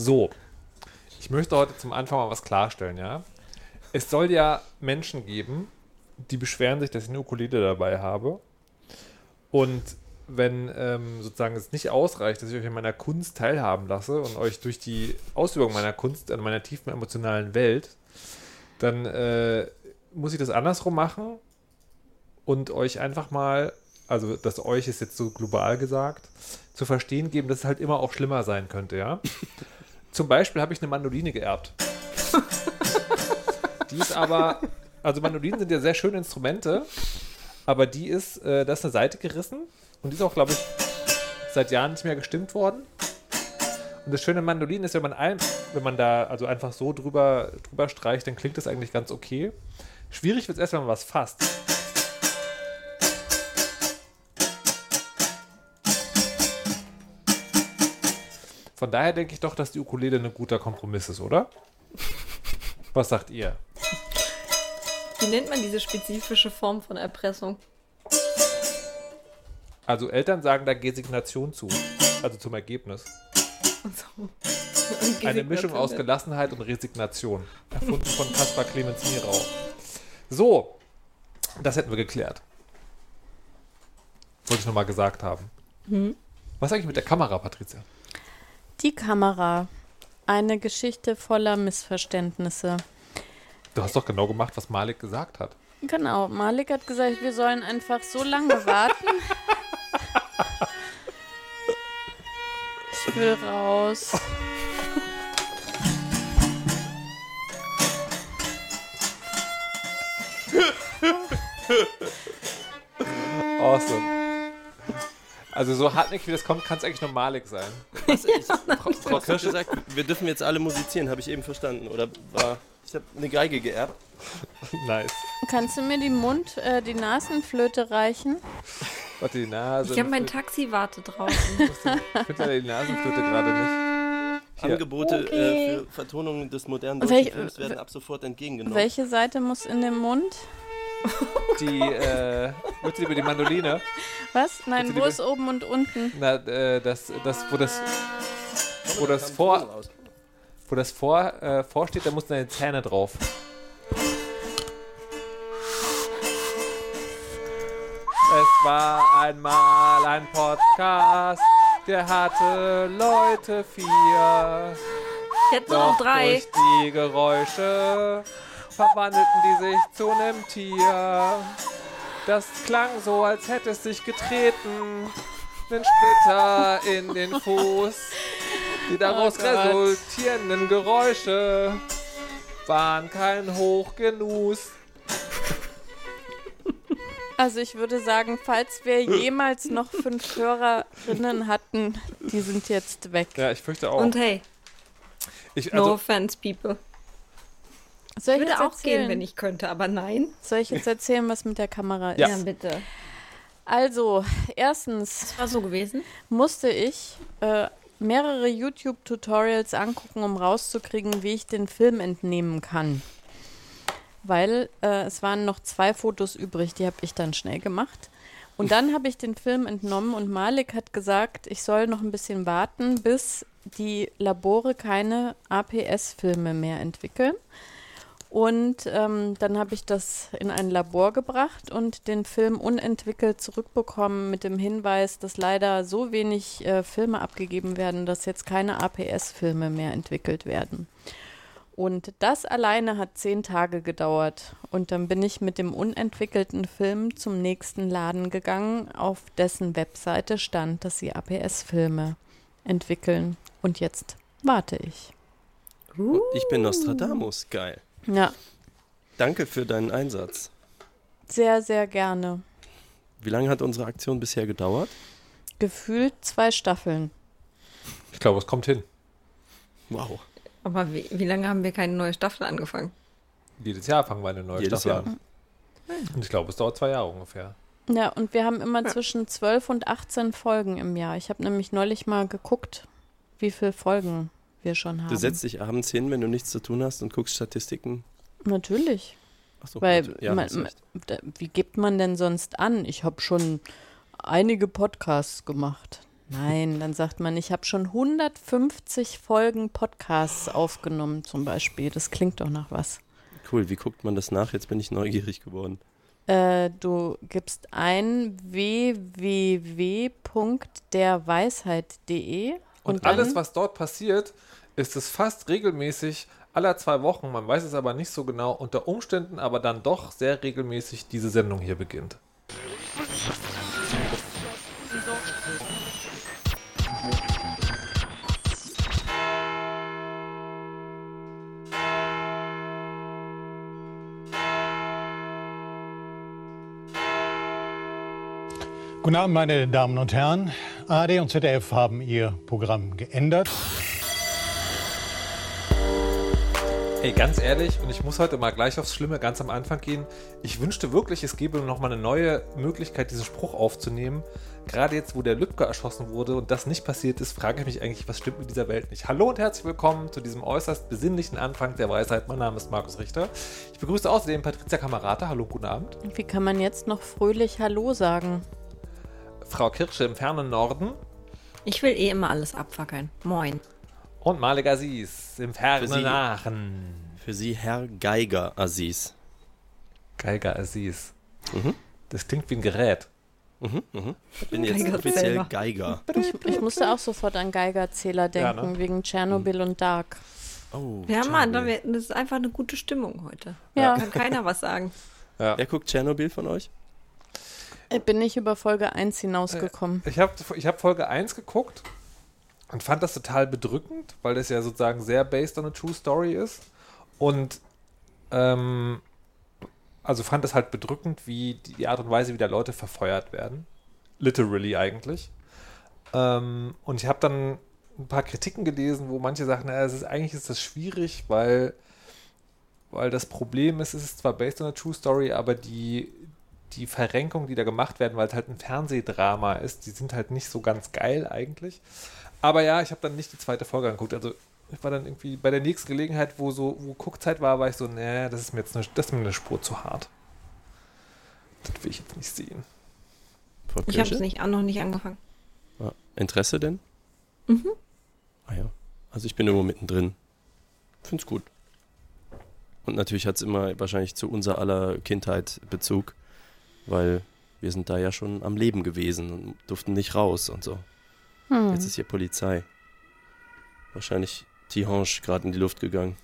So, ich möchte heute zum Anfang mal was klarstellen, ja. Es soll ja Menschen geben, die beschweren sich, dass ich eine Ukulele dabei habe. Und wenn ähm, sozusagen es nicht ausreicht, dass ich euch in meiner Kunst teilhaben lasse und euch durch die Ausübung meiner Kunst an meiner tiefen emotionalen Welt, dann äh, muss ich das andersrum machen und euch einfach mal, also das euch ist jetzt so global gesagt, zu verstehen geben, dass es halt immer auch schlimmer sein könnte, ja. Zum Beispiel habe ich eine Mandoline geerbt. die ist aber, also Mandolinen sind ja sehr schöne Instrumente, aber die ist, äh, da ist eine Seite gerissen und die ist auch, glaube ich, seit Jahren nicht mehr gestimmt worden. Und das Schöne an Mandolinen ist, wenn man, ein, wenn man da also einfach so drüber, drüber streicht, dann klingt das eigentlich ganz okay. Schwierig wird es erst, wenn man was fasst. Von daher denke ich doch, dass die Ukulele ein guter Kompromiss ist, oder? Was sagt ihr? Wie nennt man diese spezifische Form von Erpressung? Also Eltern sagen da Gesignation zu, also zum Ergebnis. So. Eine Mischung aus Gelassenheit und Resignation. Erfunden von Kaspar Clemens Mierau. So, das hätten wir geklärt. Wollte ich nochmal gesagt haben. Hm? Was ist eigentlich mit der Kamera, Patricia? Die Kamera. Eine Geschichte voller Missverständnisse. Du hast doch genau gemacht, was Malik gesagt hat. Genau, Malik hat gesagt, wir sollen einfach so lange warten. Ich will raus. Awesome. Also so hartnäckig wie das kommt, kann es eigentlich nur Malik sein. Was, ich, Frau, Frau Kirsch gesagt, wir dürfen jetzt alle musizieren, habe ich eben verstanden. Oder war. Ich habe eine Geige geerbt. Nice. Kannst du mir die Mund, äh, die Nasenflöte reichen? Warte, die Nase. Ich habe mein Taxi warte draußen. Ich finde leider die Nasenflöte gerade nicht. Hier. Angebote Okay. äh, für Vertonungen des modernen deutschen Welch- Films werden ab sofort entgegengenommen. Welche Seite muss in den Mund? Die, äh, du lieber die Mandoline? Was? Nein, wo ist oben und unten? Na, äh, das, das, wo das, wo Da das vor, wo das vor, äh, vorsteht, da mussten deine Zähne drauf. Es war einmal ein Podcast, der hatte Leute vier. Jetzt nur noch drei. durch die Geräusche verwandelten die sich zu einem Tier. Das klang so, als hätte es sich getreten. Nen Splitter in den Fuß. Die daraus Oh resultierenden Geräusche waren kein Hochgenuss. Also ich würde sagen, falls wir jemals noch fünf Hörerinnen hatten, die sind jetzt weg. Ja, ich fürchte auch. Und hey, ich, no also, offense, people. Soll Ich würde auch erzählen? gehen, wenn ich könnte, aber nein. Soll ich jetzt erzählen, was mit der Kamera ist? Ja. bitte. Also, erstens War so gewesen? musste ich äh, mehrere YouTube-Tutorials angucken, um rauszukriegen, wie ich den Film entnehmen kann. Weil äh, es waren noch zwei Fotos übrig, die habe ich dann schnell gemacht. Und dann habe ich den Film entnommen und Malik hat gesagt, ich soll noch ein bisschen warten, bis die Labore keine APS-Filme mehr entwickeln. Und ähm, dann habe ich das in ein Labor gebracht und den Film unentwickelt zurückbekommen mit dem Hinweis, dass leider so wenig äh, Filme abgegeben werden, dass jetzt keine APS-Filme mehr entwickelt werden. Und das alleine hat zehn Tage gedauert. Und dann bin ich mit dem unentwickelten Film zum nächsten Laden gegangen, auf dessen Webseite stand, dass sie APS-Filme entwickeln. Und jetzt warte ich. Ich bin Nostradamus. Geil. Ja, Danke für deinen Einsatz. sehr, sehr gerne. Wie lange hat unsere Aktion bisher gedauert? Gefühlt zwei Staffeln. ich glaube, es kommt hin. Wow. Aber wie, wie lange haben wir keine neue Staffel angefangen? Jedes Jahr fangen wir eine neue Jedes Staffel Jahr. an. Und ich glaube, es dauert zwei Jahre ungefähr. Ja, und wir haben immer zwischen 12 und 18 Folgen im Jahr. Ich habe nämlich neulich mal geguckt, wie viele Folgen wir schon haben. Du setzt dich abends hin, wenn du nichts zu tun hast und guckst Statistiken. Natürlich. Achso, Weil, ja, man, man, wie gibt man denn sonst an? Ich habe schon einige Podcasts gemacht. Nein, dann sagt man, ich habe schon 150 Folgen Podcasts aufgenommen, zum Beispiel. Das klingt doch nach was. Cool, wie guckt man das nach? Jetzt bin ich neugierig geworden. Äh, du gibst ein www.derweisheit.de Und, und, alles, was dort passiert, ist es fast regelmäßig aller zwei Wochen, man weiß es aber nicht so genau, unter Umständen aber dann doch sehr regelmäßig diese Sendung hier beginnt. Guten Abend, meine Damen und Herren. ARD und ZDF haben ihr Programm geändert. Ey, ganz ehrlich, und ich muss heute mal gleich aufs Schlimme ganz am Anfang gehen. Ich wünschte wirklich, es gäbe noch mal eine neue Möglichkeit, diesen Spruch aufzunehmen. Gerade jetzt, wo der Lübcke erschossen wurde und das nicht passiert ist, frage ich mich eigentlich, was stimmt mit dieser Welt nicht. Hallo und herzlich willkommen zu diesem äußerst besinnlichen Anfang der Weisheit. Mein Name ist Markus Richter. Ich begrüße außerdem Patricia Kamerata. Hallo, guten Abend. wie kann man jetzt noch fröhlich Hallo sagen? Frau Kirsche im fernen Norden Ich will eh immer alles abfackeln. Moin. und Malik Aziz im fernen Für Sie- Aachen. Für Sie Herr Geiger Aziz. Geiger Aziz. Mhm. Das klingt wie ein Gerät. Mhm, mhm. Ich bin jetzt Geiger offiziell selber. Geiger. Ich, ich musste auch sofort an Geigerzähler denken, ne? wegen Tschernobyl und Dark. Oh, Ja, Mann, da Tschernobyl. das ist einfach eine gute Stimmung heute. Ja. Kann keiner was sagen. Wer guckt Tschernobyl von euch? Ich bin nicht über Folge 1 hinausgekommen. Ich habe ich hab Folge 1 geguckt und fand das total bedrückend, weil das ja sozusagen sehr based on a true story ist. Und ähm, also fand es halt bedrückend, wie die Art und Weise, wie da Leute verfeuert werden. Literally eigentlich. Ähm, und ich habe dann ein paar Kritiken gelesen, wo manche sagen, naja, es ist eigentlich ist das schwierig, weil, weil das Problem ist, es ist zwar based on a true story, aber die, die Verrenkungen, die da gemacht werden, weil es halt ein Fernsehdrama ist, die sind halt nicht so ganz geil eigentlich. Aber ja, ich habe dann nicht die zweite Folge angeguckt. Also ich war dann irgendwie bei der nächsten Gelegenheit, wo so wo Guckzeit war, war ich so, nee, das ist mir jetzt eine, das ist mir eine Spur zu hart. Das will ich jetzt nicht sehen. Frau Ich habe es nicht, auch noch nicht angefangen. Ja. Interesse denn? Mhm. Ah ja. Also ich bin irgendwo mittendrin. Find's gut. Und natürlich hat's immer wahrscheinlich zu unser aller Kindheit Bezug, weil wir sind da ja schon am Leben gewesen und durften nicht raus und so. Hm. Jetzt ist hier Polizei. Wahrscheinlich Tihange gerade in die Luft gegangen.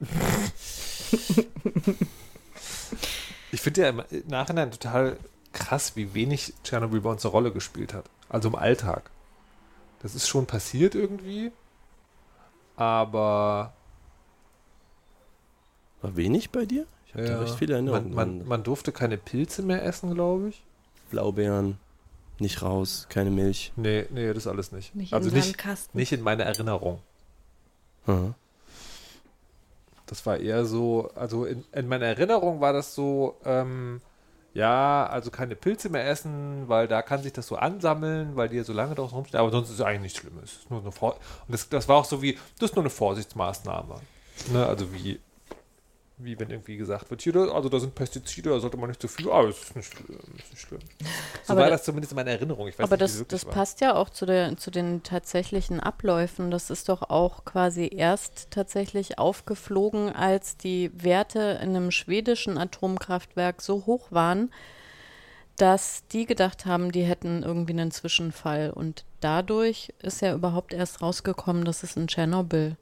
Ich finde ja im Nachhinein total krass, wie wenig Tschernobyl bei uns eine Rolle gespielt hat. Also im Alltag. Das ist schon passiert irgendwie, aber War wenig bei dir? Ich habe da ja, recht viele Erinnerungen. man, man, man durfte keine Pilze mehr essen, glaube ich. Blaubeeren, nicht raus, keine Milch. Nee, nee, das alles nicht. Nicht also in nicht, Sandkasten. nicht in meiner Erinnerung. Aha. Das war eher so, also in, in meiner Erinnerung war das so, ähm, ja, also keine Pilze mehr essen, weil da kann sich das so ansammeln, weil die ja so lange draußen rumstehen, aber sonst ist es eigentlich nichts Schlimmes. Es ist nur eine Vor und das, das war auch so wie, das ist nur eine Vorsichtsmaßnahme. Ne, also wie, wie wenn irgendwie gesagt wird, hier, da- also da sind Pestizide, da sollte man nicht zu viel, aber es ist nicht schlimm, ist nicht schlimm. So Aber war da- das zumindest in meiner Erinnerung. Ich weiß Aber nicht, das, das passt ja auch zu, der, zu den tatsächlichen Abläufen. Das ist doch auch quasi erst tatsächlich aufgeflogen, als die Werte in einem schwedischen Atomkraftwerk so hoch waren, dass die gedacht haben, die hätten irgendwie einen Zwischenfall. Und dadurch ist ja überhaupt erst rausgekommen, dass es in Tschernobyl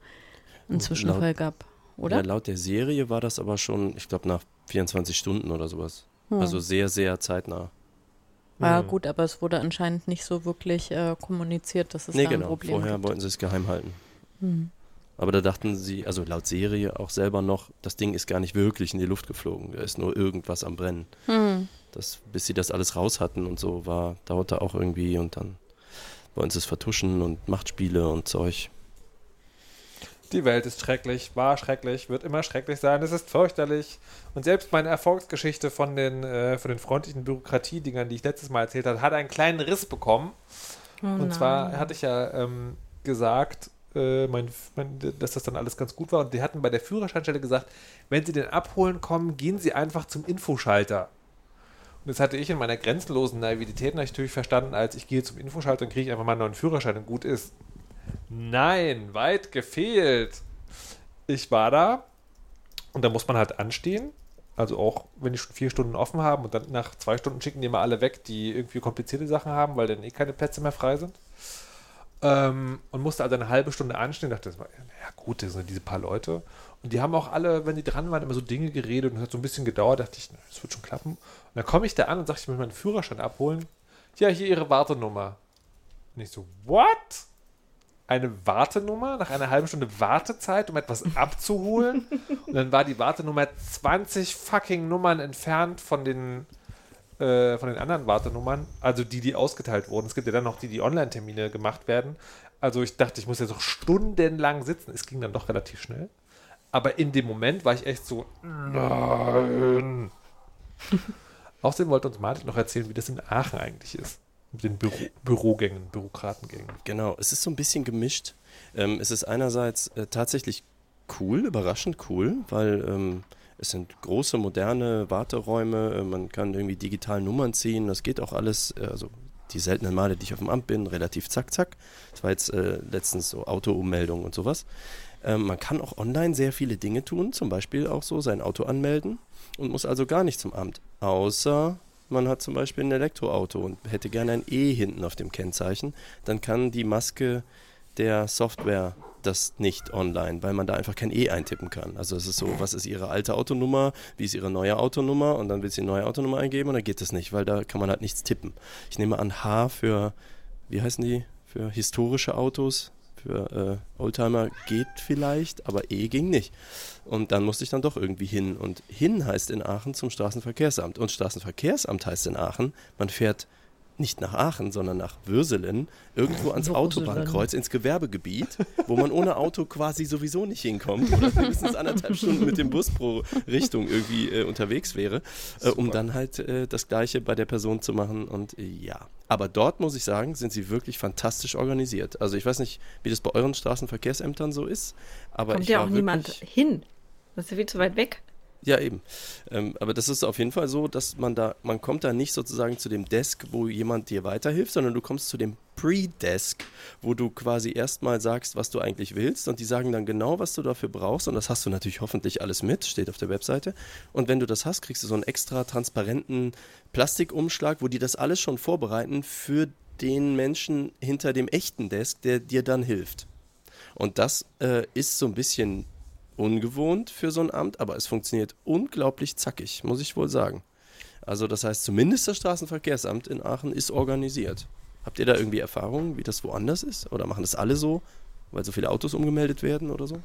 einen Zwischenfall gab. Oder? Ja, laut der Serie war das aber schon, ich glaube, nach 24 Stunden oder sowas. Hm. Also sehr, sehr zeitnah. ja, Mhm. gut, aber es wurde anscheinend nicht so wirklich äh, kommuniziert, dass es nee, da ein genau. Problem Vorher gibt. wollten sie es geheim halten. Hm. Aber da dachten sie, also laut Serie auch selber noch, das Ding ist gar nicht wirklich in die Luft geflogen. Da ist nur irgendwas am Brennen. Hm. Das, bis sie das alles raus hatten und so, war, dauerte auch irgendwie und dann wollten sie es vertuschen und Machtspiele und Zeug. Die Welt ist schrecklich, war schrecklich, wird immer schrecklich sein, es ist fürchterlich. Und selbst meine Erfolgsgeschichte von den, äh, von den freundlichen Bürokratiedingern, die ich letztes Mal erzählt habe, hat einen kleinen Riss bekommen. Oh Und zwar hatte ich ja ähm, gesagt, äh, mein, mein, dass das dann alles ganz gut war. Und die hatten bei der Führerscheinstelle gesagt, wenn sie den abholen kommen, gehen sie einfach zum Infoschalter. Und das hatte ich in meiner grenzenlosen Naivität natürlich verstanden, als ich gehe zum Infoschalter und kriege einfach mal einen neuen Führerschein und gut ist. Nein, weit gefehlt. Ich war da und da muss man halt anstehen. Also auch, wenn die schon vier Stunden offen haben und dann nach zwei Stunden schicken die mal alle weg, die irgendwie komplizierte Sachen haben, weil dann eh keine Plätze mehr frei sind. Ähm, und musste also eine halbe Stunde anstehen. Dachte, ja gut, das sind diese paar Leute. Und die haben auch alle, wenn die dran waren, immer so Dinge geredet und es hat so ein bisschen gedauert. Dachte ich, das wird schon klappen. Und dann komme ich da an und sage, ich möchte meinen Führerschein abholen. Ja, hier Ihre Wartenummer. Und ich so, what? Eine Wartenummer nach einer halben Stunde Wartezeit, um etwas abzuholen? und dann war die Wartenummer 20 fucking Nummern entfernt von den, äh, von den anderen Wartenummern. Also die, die ausgeteilt wurden. Es gibt ja dann noch die, die Online-Termine gemacht werden. Also ich dachte, ich muss jetzt noch stundenlang sitzen. Es ging dann doch relativ schnell. Aber in dem Moment war ich echt so, nein. Außerdem wollte uns Martin noch erzählen, wie das in Aachen eigentlich ist. Mit den Büro Bürogängen, Bürokratengängen. Genau, es ist so ein bisschen gemischt. Ähm, es ist einerseits äh, tatsächlich cool, überraschend cool, weil ähm, es sind große, moderne Warteräume, äh, man kann irgendwie digital Nummern ziehen, das geht auch alles, äh, also die seltenen Male, die ich auf dem Amt bin, relativ zack, zack. Das war jetzt äh, letztens so Autoummeldung und sowas. Ähm, man kann auch online sehr viele Dinge tun, zum Beispiel auch so sein Auto anmelden und muss also gar nicht zum Amt. Außer man hat zum Beispiel ein Elektroauto und hätte gerne ein E hinten auf dem Kennzeichen, dann kann die Maske der Software das nicht online, weil man da einfach kein E eintippen kann. Also es ist so, was ist Ihre alte Autonummer, wie ist Ihre neue Autonummer und dann will sie eine neue Autonummer eingeben und dann geht das nicht, weil da kann man halt nichts tippen. Ich nehme an H für, wie heißen die, für historische Autos, für äh, Oldtimer geht vielleicht, aber E ging nicht. Und dann musste ich dann doch irgendwie hin. Und hin heißt in Aachen zum Straßenverkehrsamt. Und Straßenverkehrsamt heißt in Aachen, man fährt nicht nach Aachen, sondern nach Würselen, irgendwo ans Würselen. Autobahnkreuz, ins Gewerbegebiet, wo man ohne Auto quasi sowieso nicht hinkommt oder mindestens anderthalb Stunden mit dem Bus pro Richtung irgendwie äh, unterwegs wäre, äh, um dann halt äh, das Gleiche bei der Person zu machen. Und äh, ja, aber dort muss ich sagen, sind sie wirklich fantastisch organisiert. Also ich weiß nicht, wie das bei euren Straßenverkehrsämtern so ist, aber Kommt ich ja auch niemand hin. Das ist ja viel zu weit weg. Ja, eben. Ähm, aber das ist auf jeden Fall so, dass man da, man kommt da nicht sozusagen zu dem Desk, wo jemand dir weiterhilft, sondern du kommst zu dem Pre-Desk, wo du quasi erstmal sagst, was du eigentlich willst und die sagen dann genau, was du dafür brauchst und das hast du natürlich hoffentlich alles mit, steht auf der Webseite. Und wenn du das hast, kriegst du so einen extra transparenten Plastikumschlag, wo die das alles schon vorbereiten für den Menschen hinter dem echten Desk, der dir dann hilft. Und das äh, ist so ein bisschen ungewohnt für so ein Amt, aber es funktioniert unglaublich zackig, muss ich wohl sagen. Also das heißt, zumindest das Straßenverkehrsamt in Aachen ist organisiert. Habt ihr da irgendwie Erfahrungen, wie das woanders ist? Oder machen das alle so, weil so viele Autos umgemeldet werden oder so?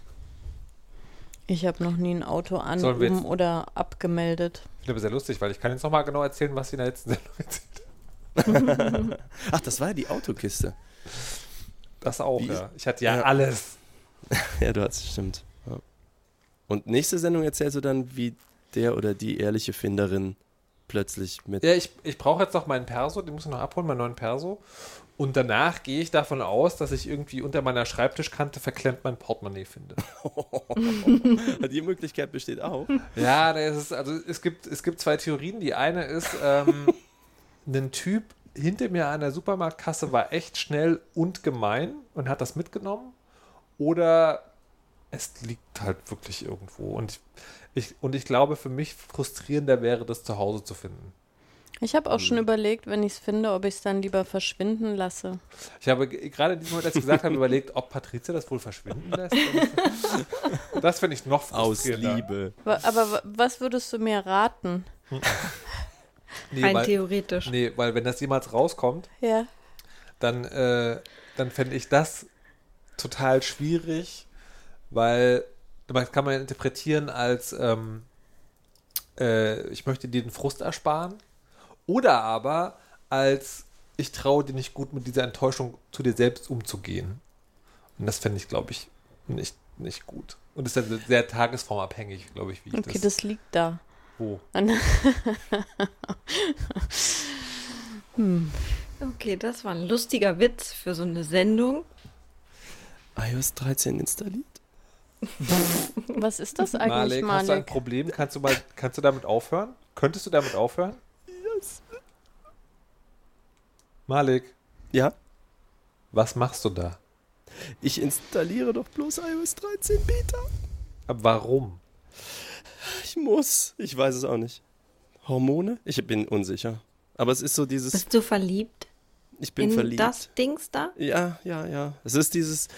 Ich habe noch nie ein Auto an, um oder abgemeldet. Ich glaube, sehr lustig, weil ich kann jetzt nochmal genau erzählen, was sie in der letzten Sendung erzählt Ach, das war ja die Autokiste. Das auch, Wie- ja. Ich hatte ja, Ja. alles. Ja, du hast stimmt. Und nächste Sendung erzählst du dann, wie der oder die ehrliche Finderin plötzlich mit. Ja, ich, ich brauche jetzt noch meinen Perso, den muss ich noch abholen, meinen neuen Perso. Und danach gehe ich davon aus, dass ich irgendwie unter meiner Schreibtischkante verklemmt mein Portemonnaie finde. die Möglichkeit besteht auch. Ja, das ist, also es gibt, es gibt zwei Theorien. Die eine ist, ähm, ein Typ hinter mir an der Supermarktkasse war echt schnell und gemein und hat das mitgenommen. Oder es liegt halt wirklich irgendwo. Und ich, und ich glaube, für mich frustrierender wäre, das zu Hause zu finden. Ich habe auch schon Hm. überlegt, wenn ich es finde, ob ich es dann lieber verschwinden lasse. Ich habe gerade in diesem Moment, als ich gesagt habe, überlegt, ob Patricia das wohl verschwinden lässt. Das finde ich noch Aus frustrierender. Liebe. Wa- Aber wa- was würdest du mir raten? Nee, Rein weil, theoretisch. nee, weil wenn das jemals rauskommt, Ja. dann, äh, dann fände ich das total schwierig, weil das kann man interpretieren als ähm, äh, ich möchte dir den Frust ersparen oder aber als ich traue dir nicht gut mit dieser Enttäuschung zu dir selbst umzugehen. Und das fände ich, glaube ich, nicht, nicht gut. Und das ist dann sehr tagesformabhängig, glaube ich, wie ich Okay, das, das liegt da. wo. An- hm. Okay, das war ein lustiger Witz für so eine Sendung. iOS 13 installiert? Was ist das eigentlich, Malek, hast du ein? Problem? Kannst du mal, kannst du damit aufhören? Könntest du damit aufhören? Malik, Ja? was machst du da? Ich installiere doch bloß iOS 13 Beta. Aber warum? Ich muss. Ich weiß es auch nicht. Hormone? Ich bin unsicher. Aber es ist so dieses, Bist du verliebt ich bin in verliebt. das Dings da? Ja, ja, ja. Es ist dieses,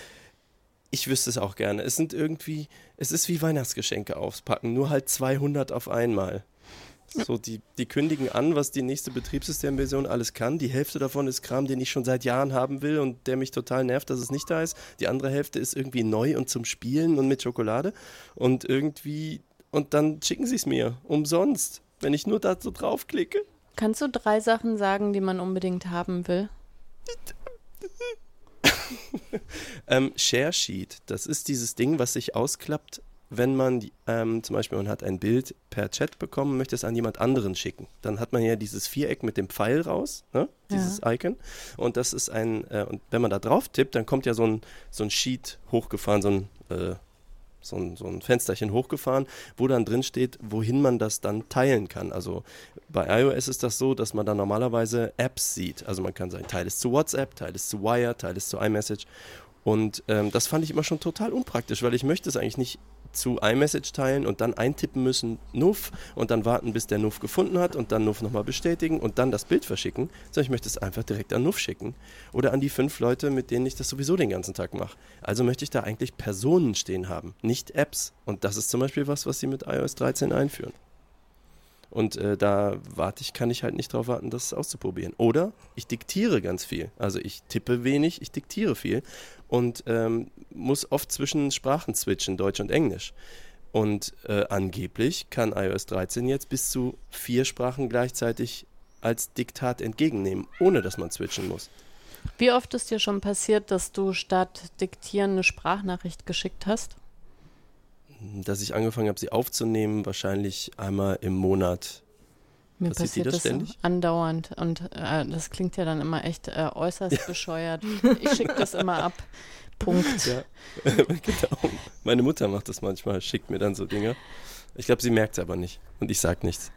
ich wüsste es auch gerne. Es sind irgendwie, es ist wie Weihnachtsgeschenke auspacken, nur halt 200 auf einmal. So, die, die kündigen an, was die nächste Betriebssystemversion alles kann. Die Hälfte davon ist Kram, den ich schon seit Jahren haben will und der mich total nervt, dass es nicht da ist. Die andere Hälfte ist irgendwie neu und zum Spielen und mit Schokolade. Und irgendwie, und dann schicken sie es mir umsonst, wenn ich nur da so draufklicke. Kannst du drei Sachen sagen, die man unbedingt haben will? Ähm, Share Sheet, das ist dieses Ding, was sich ausklappt, wenn man ähm, zum Beispiel man hat ein Bild per Chat bekommen, möchte es an jemand anderen schicken. Dann hat man ja dieses Viereck mit dem Pfeil raus, ne? dieses Icon. Und das ist ein, äh, und wenn man da drauf tippt, dann kommt ja so ein, so ein Sheet hochgefahren, so ein, äh, so ein, so ein Fensterchen hochgefahren, wo dann drin steht, wohin man das dann teilen kann. Also bei iOS ist das so, dass man dann normalerweise Apps sieht. Also man kann sagen, Teil ist zu WhatsApp, Teil ist zu Wire, Teil ist zu iMessage. Und ähm, das fand ich immer schon total unpraktisch, weil ich möchte es eigentlich nicht zu iMessage teilen und dann eintippen müssen, Nuff, und dann warten, bis der Nuff gefunden hat und dann Nuff nochmal bestätigen und dann das Bild verschicken, sondern ich möchte es einfach direkt an Nuff schicken oder an die fünf Leute, mit denen ich das sowieso den ganzen Tag mache. Also möchte ich da eigentlich Personen stehen haben, nicht Apps. Und das ist zum Beispiel was, was sie mit iOS 13 einführen. Und äh, da warte ich, kann ich halt nicht drauf warten, das auszuprobieren. Oder ich diktiere ganz viel. Also ich tippe wenig, ich diktiere viel und ähm, muss oft zwischen Sprachen switchen, Deutsch und Englisch. Und äh, angeblich kann iOS 13 jetzt bis zu vier Sprachen gleichzeitig als Diktat entgegennehmen, ohne dass man switchen muss. Wie oft ist dir schon passiert, dass du statt diktieren eine Sprachnachricht geschickt hast? Dass ich angefangen habe, sie aufzunehmen, wahrscheinlich einmal im Monat. Mir Passiert passiert das das ständig? andauernd und äh, das klingt ja dann immer echt äh, äußerst bescheuert. Ich schicke das immer ab. Punkt. Ja, genau. Meine Mutter macht das manchmal, schickt mir dann so Dinge. Ich glaube, sie merkt es aber nicht. Und ich sag nichts.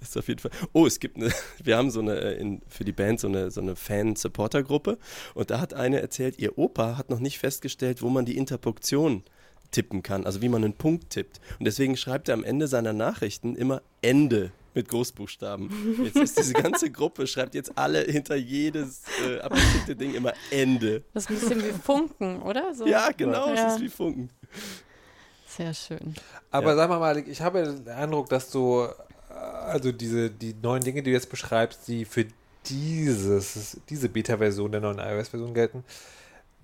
Ist auf jeden Fall. Oh, es gibt eine, wir haben so eine, äh, in, für die Band so eine, so eine Fan-Supporter-Gruppe und da hat eine erzählt, ihr Opa hat noch nicht festgestellt, wo man die Interpunktion tippen kann, also wie man einen Punkt tippt. Und deswegen schreibt er am Ende seiner Nachrichten immer Ende mit Großbuchstaben. Jetzt ist diese ganze Gruppe, schreibt jetzt alle hinter jedes äh, abgeschickte Ding immer Ende. Das ist ein bisschen wie Funken, oder? So. Ja, genau, Ja. es ist wie Funken. Sehr schön. Aber Ja. sag mal, Malik, ich habe den Eindruck, dass du, äh, also diese, die neuen Dinge, die du jetzt beschreibst, die für dieses, diese Beta-Version der neuen iOS-Version gelten,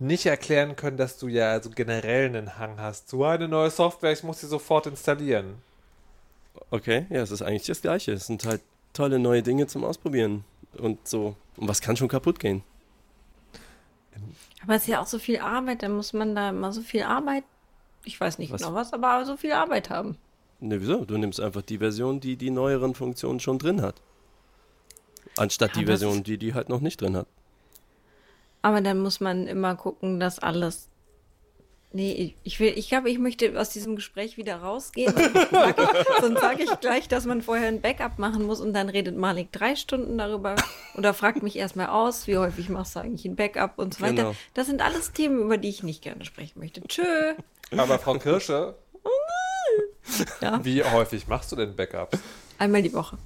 nicht erklären können, dass du ja also generell einen Hang hast. So eine neue Software, ich muss sie sofort installieren. Okay, ja, es ist eigentlich das Gleiche. Es sind halt tolle neue Dinge zum Ausprobieren. Und so. Und was kann schon kaputt gehen? Aber es ist ja auch so viel Arbeit, dann muss man da immer so viel Arbeit, ich weiß nicht Was? genau was, aber so viel Arbeit haben. Ne, wieso? Du nimmst einfach die Version, die die neueren Funktionen schon drin hat. Anstatt Ja, die Version, die die halt noch nicht drin hat. Aber dann muss man immer gucken, dass alles. Nee, ich- will, ich glaube, ich möchte aus diesem Gespräch wieder rausgehen. Sonst sag ich- Sonst sage ich gleich, dass man vorher ein Backup machen muss und dann redet Malik drei Stunden darüber oder fragt mich erstmal aus, wie häufig machst du eigentlich ein Backup und so weiter. Genau. Das sind alles Themen, über die ich nicht gerne sprechen möchte. Tschö. Aber Frau Kirsche, Ja, wie häufig machst du denn Backups? einmal die Woche.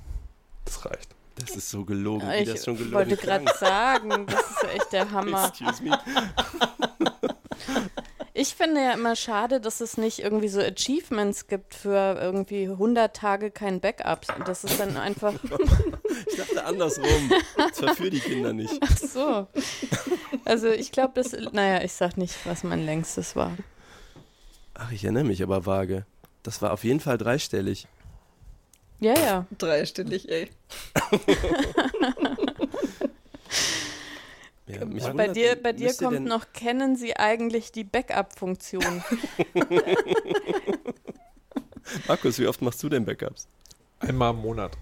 Das reicht. Das ist so gelogen, wie Ich das schon gelogen wollte gerade sagen, das ist echt der Hammer. Excuse me. Ich finde ja immer schade, dass es nicht irgendwie so Achievements gibt für irgendwie 100 Tage kein Backup. Das ist dann einfach Ich dachte andersrum. Das verführ die Kinder nicht. Ach so. Also ich glaube, das, naja, ich sag nicht, was mein längstes war. Ach, ich erinnere mich aber vage. Das war auf jeden Fall dreistellig. Ja, ja. Dreistellig, ey. Ja, mich Bei wundert, dir, bei dir kommt noch, kennen Sie eigentlich die Backup-Funktion? Markus, wie oft machst du denn Backups? Einmal im Monat.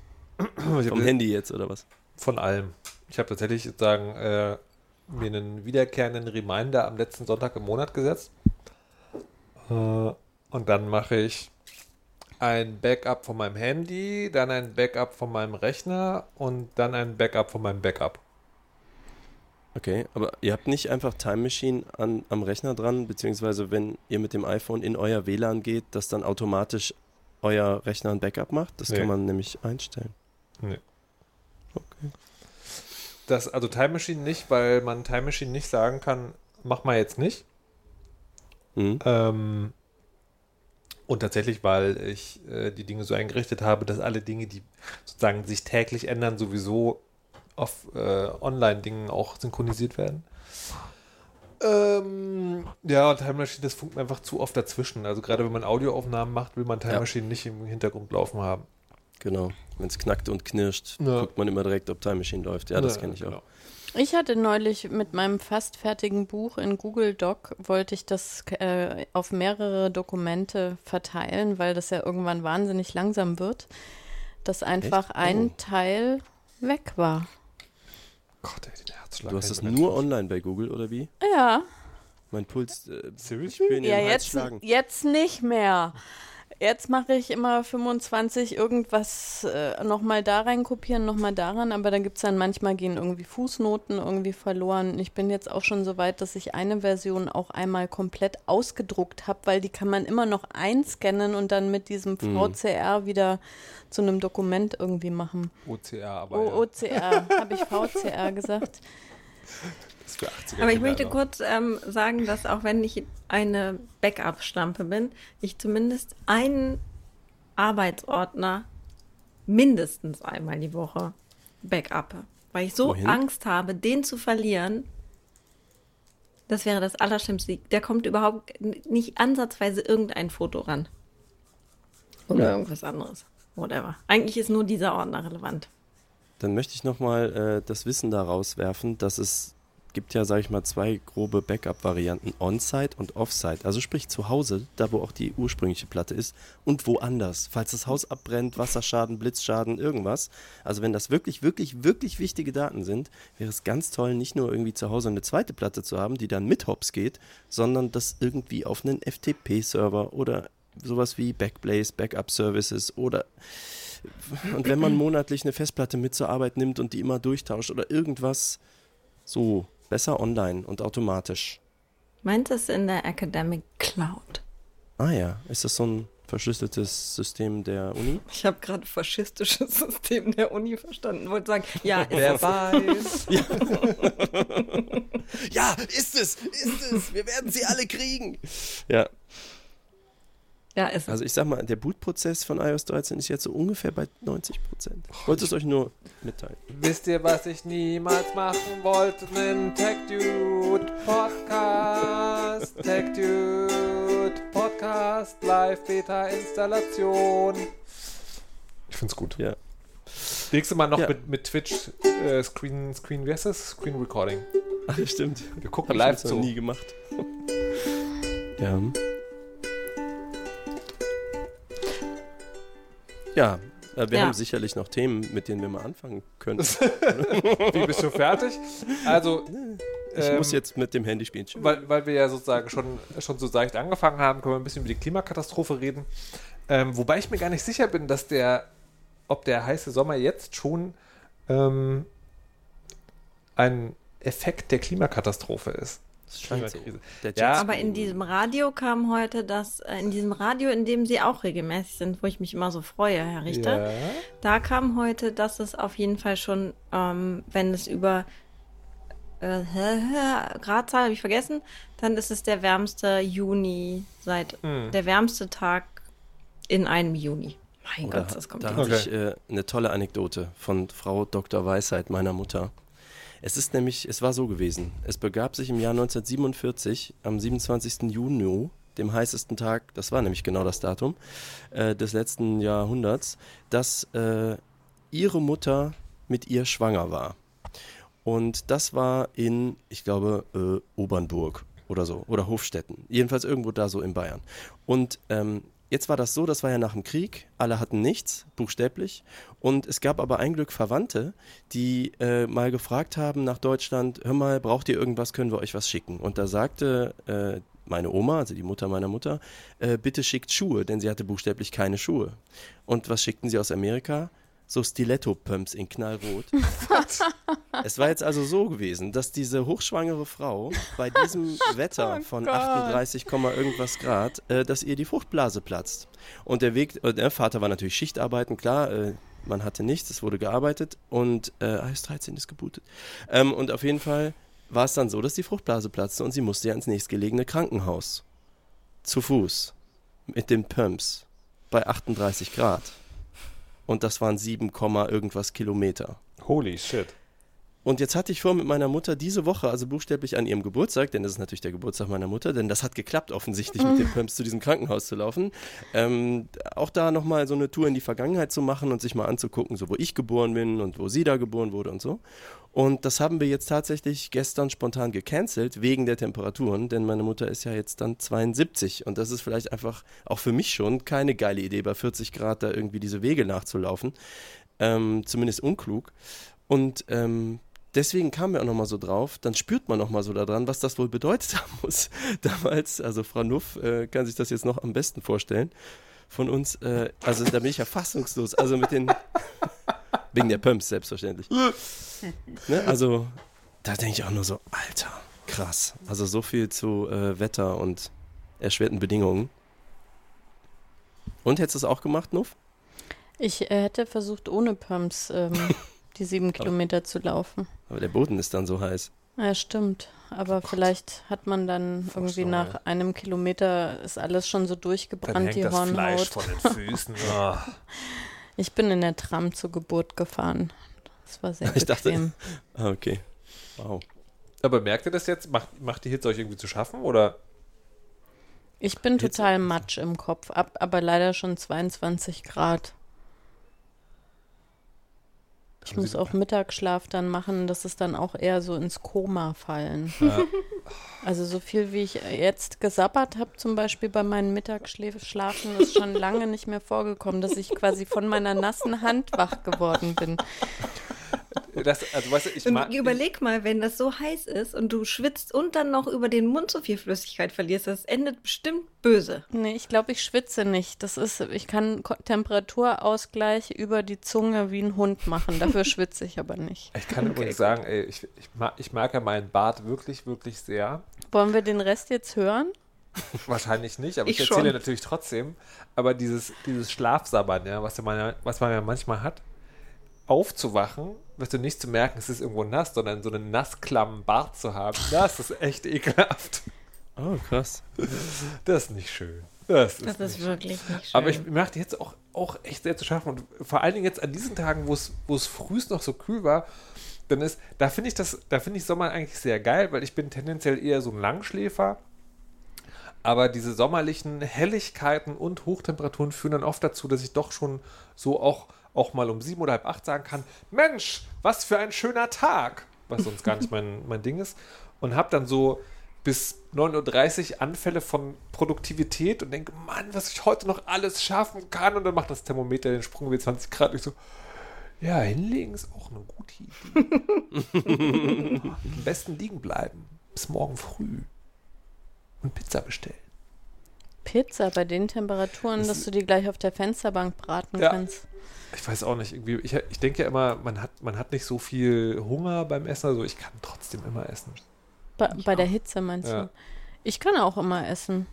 Vom Handy jetzt oder was? Von allem. Ich habe tatsächlich sozusagen äh, mir einen wiederkehrenden Reminder am letzten Sonntag im Monat gesetzt. Äh, und dann mache ich ein Backup von meinem Handy, dann ein Backup von meinem Rechner und dann ein Backup von meinem Backup. Okay, aber ihr habt nicht einfach Time Machine an, am Rechner dran, beziehungsweise wenn ihr mit dem iPhone in euer WLAN geht, dass dann automatisch euer Rechner ein Backup macht? Das Nee. kann man nämlich einstellen. Nee. Okay. Das, also Time Machine nicht, weil man Time Machine nicht sagen kann, mach mal jetzt nicht. Mhm. Ähm, und tatsächlich, weil ich äh, die Dinge so eingerichtet habe, dass alle Dinge, die sozusagen sich täglich ändern, sowieso auf äh, Online-Dingen auch synchronisiert werden. Ähm, ja, und Time Machine, das funkt einfach zu oft dazwischen. Also gerade wenn man Audioaufnahmen macht, will man Time Ja. Machine nicht im Hintergrund laufen haben. Genau. Wenn es knackt und knirscht, Ja. guckt man immer direkt, ob Time Machine läuft. Ja, das Ja, kenne ich auch. Ich hatte neulich mit meinem fast fertigen Buch in Google Doc, wollte ich das äh, auf mehrere Dokumente verteilen, weil das ja irgendwann wahnsinnig langsam wird, dass einfach Echt? ein Oh. Teil weg war. Gott, ey, den Herzschlag. Du hast das nur nicht online bei Google oder wie? Ja, Mein Puls, äh, Seriously? ich ihn ja jetzt, jetzt nicht mehr. Jetzt mache ich immer 25 irgendwas äh, nochmal da rein kopieren, nochmal daran, aber da gibt es dann manchmal gehen irgendwie Fußnoten irgendwie verloren. Ich bin jetzt auch schon so weit, dass ich eine Version auch einmal komplett ausgedruckt habe, weil die kann man immer noch einscannen und dann mit diesem Mhm. VCR wieder zu einem Dokument irgendwie machen. OCR, aber Oh, ja. OCR, habe ich VCR gesagt? Ist für 80er Aber ich Kinder möchte noch. kurz ähm, sagen, dass auch wenn ich eine Backup-Stampe bin, ich zumindest einen Arbeitsordner mindestens einmal die Woche backuppe. Weil ich so Wohin? Angst habe, den zu verlieren. Das wäre das Allerschlimmste. Der kommt überhaupt nicht ansatzweise irgendein Foto ran. Oder irgendwas anderes. Whatever. Eigentlich ist nur dieser Ordner relevant. Dann möchte ich nochmal äh, das Wissen daraus werfen, dass es gibt ja, sage ich mal, zwei grobe Backup-Varianten, On-Site und Off-Site. Also sprich zu Hause, da wo auch die ursprüngliche Platte ist und woanders, falls das Haus abbrennt, Wasserschaden, Blitzschaden, irgendwas. Also wenn das wirklich, wirklich, wirklich wichtige Daten sind, wäre es ganz toll, nicht nur irgendwie zu Hause eine zweite Platte zu haben, die dann mit Hops geht, sondern das irgendwie auf einen FTP-Server oder sowas wie Backblaze, Backup-Services oder und wenn man monatlich eine Festplatte mit zur Arbeit nimmt und die immer durchtauscht oder irgendwas, so besser online und automatisch. Meint es in der Academic Cloud? Ah ja, ist das so ein verschlüsseltes System der Uni? Ich habe gerade faschistisches System der Uni verstanden. Wollte sagen, ja, ist Wer es. weiß. Ja, ist es, ist es. Wir werden sie alle kriegen. Ja, Ja, ist es. also ich sag mal, der Bootprozess von iOS 13 ist jetzt so ungefähr bei 90 Prozent. Wollte es euch nur mitteilen. Wisst ihr, was ich niemals machen wollte? Einen Tech Dude Podcast. Tech Dude Podcast. Live Beta Installation. Ich find's gut. Ja. Nächstes Mal noch Ja. mit, mit Twitch äh, Screen, Screen, wie heißt das? Screen Recording. Ach, stimmt. Wir gucken Hab ich live noch zu. nie gemacht. ja. Ja, äh, wir Ja. haben sicherlich noch Themen, mit denen wir mal anfangen können. Wie bist du fertig? Also, Ich ähm, muss jetzt mit dem Handy spielen. weil, weil wir ja sozusagen schon, schon so seicht angefangen haben, können wir ein bisschen über die Klimakatastrophe reden. Ähm, wobei ich mir gar nicht sicher bin, dass der, ob der heiße Sommer jetzt schon ähm, ein Effekt der Klimakatastrophe ist. Das scheint so. Ja, Aber in diesem Radio kam heute das, äh, in diesem Radio, in dem Sie auch regelmäßig sind, wo ich mich immer so freue, Herr Richter, Ja. da kam heute, dass es auf jeden Fall schon, ähm, wenn es über äh, Gradzahl habe ich vergessen, dann ist es der wärmste Juni seit Hm. der wärmste Tag in einem Juni. Mein Oder Gott, das kommt da hin. hatte Okay. ich äh, eine tolle Anekdote von Frau Dr. Weisheit, meiner Mutter. Es ist nämlich, es war so gewesen. Es begab sich im Jahr 1947, am 27. Juni, dem heißesten Tag, das war nämlich genau das Datum, äh, des letzten Jahrhunderts, dass äh, ihre Mutter mit ihr schwanger war. Und das war in, ich glaube, äh, Obernburg oder so, oder Hofstetten. Jedenfalls irgendwo da so in Bayern. Und ähm, jetzt war das so, das war ja nach dem Krieg, alle hatten nichts, buchstäblich. Und es gab aber ein Glück Verwandte, die äh, mal gefragt haben nach Deutschland, hör mal, braucht ihr irgendwas, können wir euch was schicken? Und da sagte äh, meine Oma, also die Mutter meiner Mutter, äh, bitte schickt Schuhe, denn sie hatte buchstäblich keine Schuhe. Und was schickten sie aus Amerika? So Stiletto-Pumps in knallrot. Es war jetzt also so gewesen, dass diese hochschwangere Frau bei diesem Wetter von 38, Komma irgendwas Grad, äh, dass ihr die Fruchtblase platzt. Und der Weg, äh, der Vater war natürlich Schichtarbeiten, klar, äh, man hatte nichts, es wurde gearbeitet und äh, iOS 13 ist gebootet. Ähm, und auf jeden Fall war es dann so, dass die Fruchtblase platzte und sie musste ja ins nächstgelegene Krankenhaus. Zu Fuß. Mit den Pumps. Bei 38 Grad. Und das waren 7, Komma irgendwas Kilometer. Holy shit. Und jetzt hatte ich vor, mit meiner Mutter diese Woche, also buchstäblich an ihrem Geburtstag, denn das ist natürlich der Geburtstag meiner Mutter, denn das hat geklappt, offensichtlich mit den Pumps zu diesem Krankenhaus zu laufen, ähm, auch da nochmal so eine Tour in die Vergangenheit zu machen und sich mal anzugucken, so wo ich geboren bin und wo sie da geboren wurde und so. Und das haben wir jetzt tatsächlich gestern spontan gecancelt, wegen der Temperaturen, denn meine Mutter ist ja jetzt dann 72 und das ist vielleicht einfach auch für mich schon keine geile Idee, bei 40 Grad da irgendwie diese Wege nachzulaufen. Ähm, zumindest unklug. Und ähm, deswegen kam er auch nochmal so drauf, dann spürt man nochmal so daran, was das wohl bedeutet haben muss. Damals, also Frau Nuff äh, kann sich das jetzt noch am besten vorstellen von uns. Äh, also da bin ich ja fassungslos. Also mit den, wegen der Pumps selbstverständlich. ne? Also da denke ich auch nur so, Alter, krass. Also so viel zu äh, Wetter und erschwerten Bedingungen. Und hättest du es auch gemacht, Nuff? Ich äh, hätte versucht, ohne Pumps ähm, die sieben Kilometer zu laufen. Aber der Boden ist dann so heiß. Ja, stimmt. Aber vielleicht hat man dann irgendwie nach einem Kilometer ist alles schon so Dann durchgebrannt, hängt die das Fleisch Hornhaut. von den Füßen. Oh. Ich bin in der Tram zur Geburt gefahren. Das war sehr Ich dachte- bequem. Ah, okay. Wow. Aber merkt ihr das jetzt? Macht, macht die Hitze euch irgendwie zu schaffen? Oder Ich bin Hitze- total matsch im Kopf, ab, aber leider schon 22 Grad. Ich muss auch Mittagsschlaf dann machen, das ist dann auch eher so ins Koma fallen. Ja. Also so viel wie ich jetzt gesabbert habe, zum Beispiel bei meinen Mittagsschlafen, ist schon lange nicht mehr vorgekommen, dass ich quasi von meiner nassen Hand wach geworden bin. Das, also weißt du, ich Und mag. überleg mal, wenn das so heiß ist und du schwitzt und dann noch über den Mund so viel Flüssigkeit verlierst, das endet bestimmt böse. Nee, ich glaube, ich schwitze nicht. Das ist, ich kann Temperaturausgleich über die Zunge wie ein Hund machen. Dafür schwitze ich aber nicht. Ich kann übrigens sagen, ey, ich, ich, mag, ich mag ja meinen Bart wirklich, wirklich sehr. Wollen wir den Rest jetzt hören? Wahrscheinlich nicht, aber ich, Ich erzähle schon. natürlich trotzdem. Aber dieses, dieses Schlafsabbern, ja, was, man, ja- was man ja manchmal hat, aufzuwachen, wirst du nicht zu merken, es ist irgendwo nass, sondern so einen nassklammen Bart zu haben, das ist echt ekelhaft. Oh, krass. Das ist nicht schön. Das ist, Das ist nicht wirklich nicht schön. Aber ich mir macht jetzt auch, auch echt sehr zu schaffen. Und vor allen Dingen jetzt an diesen Tagen, wo es, wo es frühst noch so kühl war, dann ist, da finde ich das, da finde ich Sommer eigentlich sehr geil, weil ich bin tendenziell eher so ein Langschläfer. Aber diese sommerlichen Helligkeiten und Hochtemperaturen führen dann oft dazu, dass ich doch schon so auch, auch mal um sieben oder halb acht sagen kann, Mensch, was für ein schöner Tag, was sonst gar nicht mein, mein Ding ist. Und habe dann so bis 9.30 Uhr Anfälle von Produktivität und denke, Mann, was ich heute noch alles schaffen kann. Und dann macht das Thermometer den Sprung wie 20 Grad. Und ich so, ja, hinlegen ist auch eine gute Idee. Am besten liegen bleiben. Bis morgen früh. Und Pizza bestellen. Pizza bei den Temperaturen, Das dass du die gleich auf der Fensterbank braten Ja. kannst. Ich weiß auch nicht, irgendwie, ich, ich denke ja immer, man hat, man hat nicht so viel Hunger beim Essen, also ich kann trotzdem immer essen. Bei, bei der Hitze meinst Ja. du? Ich kann auch immer essen.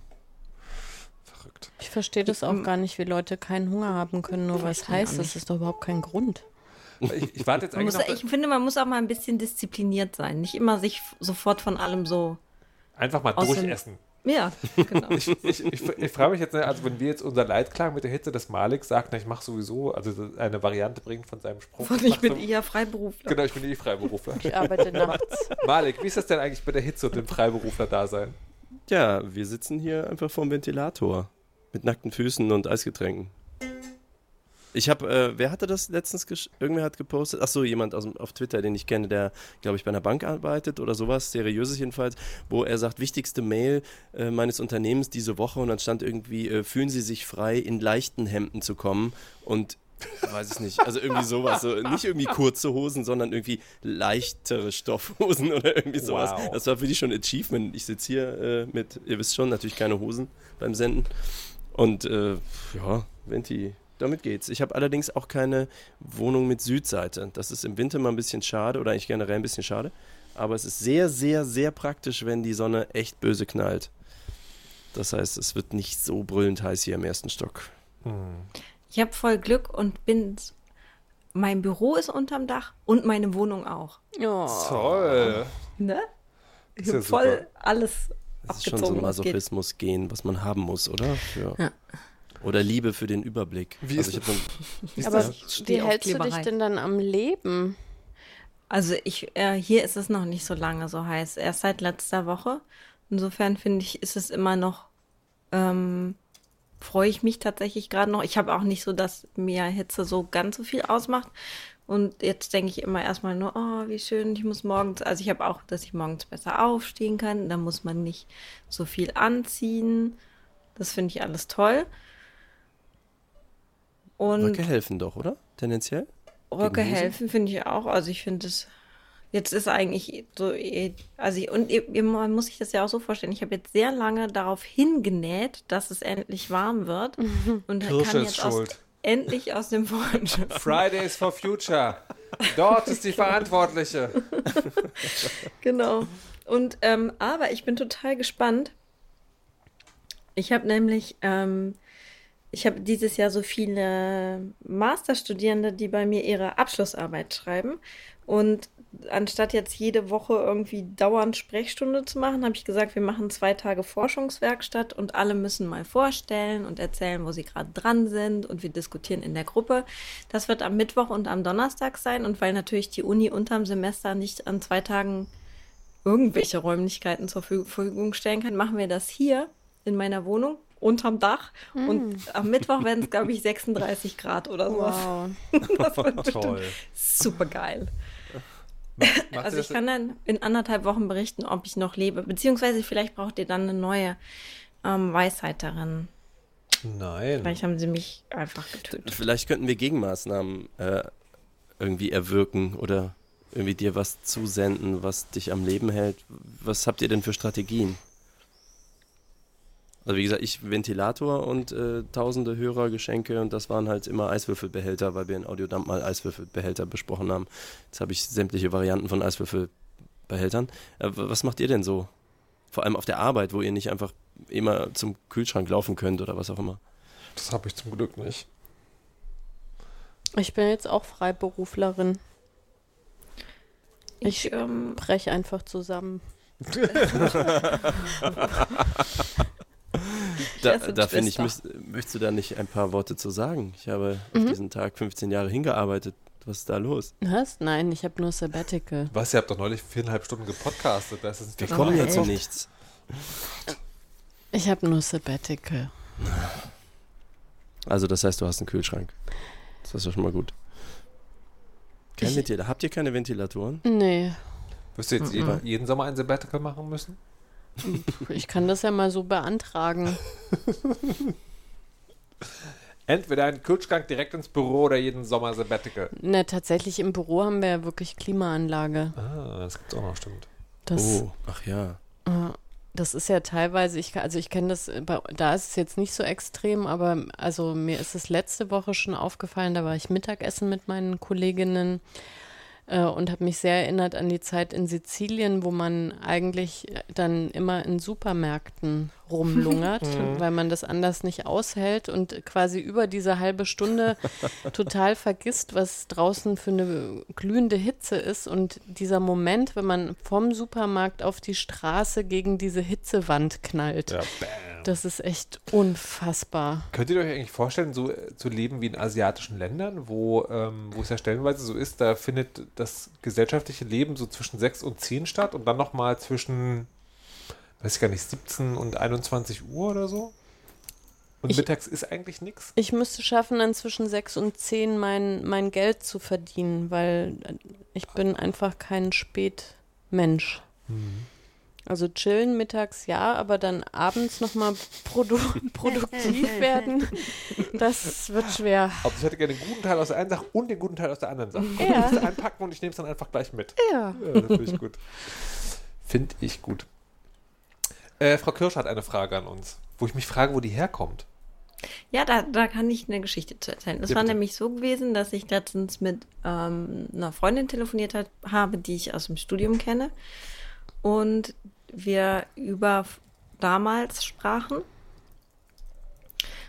Verrückt. Ich verstehe das auch gar nicht, wie Leute keinen Hunger haben können, nur weil es Verstehe heiß auch ist. nicht. Das ist doch überhaupt kein Grund. Ich, ich warte jetzt Man eigentlich muss, noch, ich finde, man muss auch mal ein bisschen diszipliniert sein. Nicht immer sich sofort von allem so. einfach mal durchessen. Ja, genau. Ich, ich, ich, ich frage mich jetzt, ne, also wenn wir jetzt unser Leid klagen mit der Hitze, dass Malik sagt, na, ich mache sowieso, also eine Variante bringt von seinem Spruch. Und ich bin so- eher Freiberufler. Genau, ich bin eh Freiberufler. Ich arbeite nachts. Malik, wie ist das denn eigentlich bei der Hitze und dem Freiberufler-Dasein? Ja, wir sitzen hier einfach vorm Ventilator mit nackten Füßen und Eisgetränken. Ich habe, äh, wer hatte das letztens, irgendwer hat gepostet, ach so, jemand aus, auf Twitter, den ich kenne, der, glaube ich, bei einer Bank arbeitet oder sowas, seriöses jedenfalls, wo er sagt, wichtigste Mail äh, meines Unternehmens diese Woche und dann stand irgendwie, äh, fühlen Sie sich frei, in leichten Hemden zu kommen und weiß ich nicht, also irgendwie sowas, so, nicht irgendwie kurze Hosen, sondern irgendwie leichtere Stoffhosen oder irgendwie sowas. Wow. Das war für die schon Achievement. Ich sitze hier äh, mit, ihr wisst schon, natürlich keine Hosen beim Senden und äh, ja, Venti damit geht's. Ich habe allerdings auch keine Wohnung mit Südseite. Das ist im Winter mal ein bisschen schade oder eigentlich generell ein bisschen schade. Aber es ist sehr, sehr, sehr praktisch, wenn die Sonne echt böse knallt. Das heißt, es wird nicht so brüllend heiß hier im ersten Stock. Ich habe voll Glück und bin. Mein Büro ist unterm Dach und meine Wohnung auch. Oh. Toll. Ne? Ich Ist ja habe voll super. alles Das ist schon so ein was geht. Masochismus gehen, was man haben muss, oder? Für, Ja. Oder Liebe für den Überblick. Wie also ist ich ist Aber das? wie hältst du dich denn dann am Leben? Also ich, äh, hier ist es noch nicht so lange so heiß. Erst seit letzter Woche. Insofern finde ich, ist es immer noch, ähm, freue ich mich tatsächlich gerade noch. Ich habe auch nicht so, dass mir Hitze so ganz so viel ausmacht. Und jetzt denke ich immer erstmal nur, oh, wie schön, ich muss morgens, also ich habe auch, dass ich morgens besser aufstehen kann. Da muss man nicht so viel anziehen. Das finde ich alles toll. Und Röcke helfen doch, oder? Tendenziell? Röcke helfen finde ich auch. Also ich finde es jetzt ist eigentlich so eh- also ich, und man muss sich das ja auch so vorstellen. Ich habe jetzt sehr lange darauf hingenäht, dass es endlich warm wird und Kirsche kann ist jetzt aus, schuld. endlich aus dem schöpfen. Fridays for Future. Dort ist die Verantwortliche. Genau. Und ähm, aber ich bin total gespannt. Ich habe nämlich, ähm, ich habe dieses Jahr so viele Masterstudierende, die bei mir ihre Abschlussarbeit schreiben. Und anstatt jetzt jede Woche irgendwie dauernd Sprechstunde zu machen, habe ich gesagt, wir machen zwei Tage Forschungswerkstatt und alle müssen mal vorstellen und erzählen, wo sie gerade dran sind und wir diskutieren in der Gruppe. Das wird am Mittwoch und am Donnerstag sein und weil natürlich die Uni unterm Semester nicht an zwei Tagen irgendwelche Räumlichkeiten zur Verfü- Verfügung stellen kann, machen wir das hier in meiner Wohnung unterm Dach und am Mittwoch werden es, glaube ich, 36 Grad oder sowas. Wow. Das wird bestimmt Toll. super geil. Also ich kann dann in anderthalb Wochen berichten, ob ich noch lebe. Beziehungsweise vielleicht braucht ihr dann eine neue ähm, Weisheiterin. Nein. Vielleicht haben sie mich einfach getötet. Vielleicht könnten wir Gegenmaßnahmen äh, irgendwie erwirken oder irgendwie dir was zusenden, was dich am Leben hält. Was habt ihr denn für Strategien? Also wie gesagt, ich Ventilator und äh, tausende Hörergeschenke und das waren halt immer Eiswürfelbehälter, weil wir in Audiodump mal Eiswürfelbehälter besprochen haben. Jetzt habe ich sämtliche Varianten von Eiswürfelbehältern. Äh, was macht ihr denn so? Vor allem auf der Arbeit, wo ihr nicht einfach immer zum Kühlschrank laufen könnt oder was auch immer. Das habe ich zum Glück nicht. Ich bin jetzt auch Freiberuflerin. Ich, ähm, Brech einfach zusammen. Da, da finde ich, müsst, möchtest du da nicht ein paar Worte zu sagen? Ich habe auf diesen Tag 15 Jahre hingearbeitet. Was ist da los? Was? Nein, ich habe nur Sabbatical. Was, ihr habt doch neulich viereinhalb Stunden gepodcastet. Das ist Wir kommen ja zu nichts. Ich habe nur Sabbatical. Also das heißt, du hast einen Kühlschrank. Das ist ja schon mal gut. Kein Ich- Ventilator. Habt ihr keine Ventilatoren? Nee, Wirst du jetzt jeden, jeden Sommer ein Sabbatical machen müssen? Ich kann das ja mal so beantragen. Entweder einen Kühlschrank direkt ins Büro oder jeden Sommer Sabbatical. Ne, tatsächlich im Büro haben wir ja wirklich Klimaanlage. Ah, das gibt's auch noch, stimmt. Das, Oh, ach ja. äh, das ist ja teilweise, ich, also ich kenne das, da ist es jetzt nicht so extrem, aber also mir ist es letzte Woche schon aufgefallen, da war ich Mittagessen mit meinen Kolleginnen äh, und habe mich sehr erinnert an die Zeit in Sizilien, wo man eigentlich dann immer in Supermärkten rumlungert, weil man das anders nicht aushält und quasi über diese halbe Stunde total vergisst, was draußen für eine glühende Hitze ist. Und dieser Moment, wenn man vom Supermarkt auf die Straße gegen diese Hitzewand knallt, Ja, das ist echt unfassbar. Könnt ihr euch eigentlich vorstellen, so äh, zu leben wie in asiatischen Ländern, wo, ähm, wo es ja stellenweise so ist, da findet das gesellschaftliche Leben so zwischen 6 und 10 statt und dann nochmal zwischen, weiß ich gar nicht, 17 und 21 Uhr oder so? Und Ich- mittags ist eigentlich nichts? Ich müsste schaffen, dann zwischen sechs und zehn mein, mein Geld zu verdienen, weil äh, ich bin einfach kein Spätmensch. Also chillen mittags ja, aber dann abends nochmal produ produktiv werden, das wird schwer. Also ich hätte gerne den guten Teil aus der einen Sache und den guten Teil aus der anderen Sache. Ja. Ich einpacken und ich nehme es dann einfach gleich mit. Ja. Ja, das finde ich gut. Finde ich gut. Äh, Frau Kirsch hat eine Frage an uns, wo ich mich frage, wo die herkommt. Ja, da, da kann ich eine Geschichte zu erzählen. Es Ja, war bitte. nämlich so gewesen, dass ich letztens mit ähm, einer Freundin telefoniert hat, habe, die ich aus dem Studium kenne. Und wir über damals sprachen.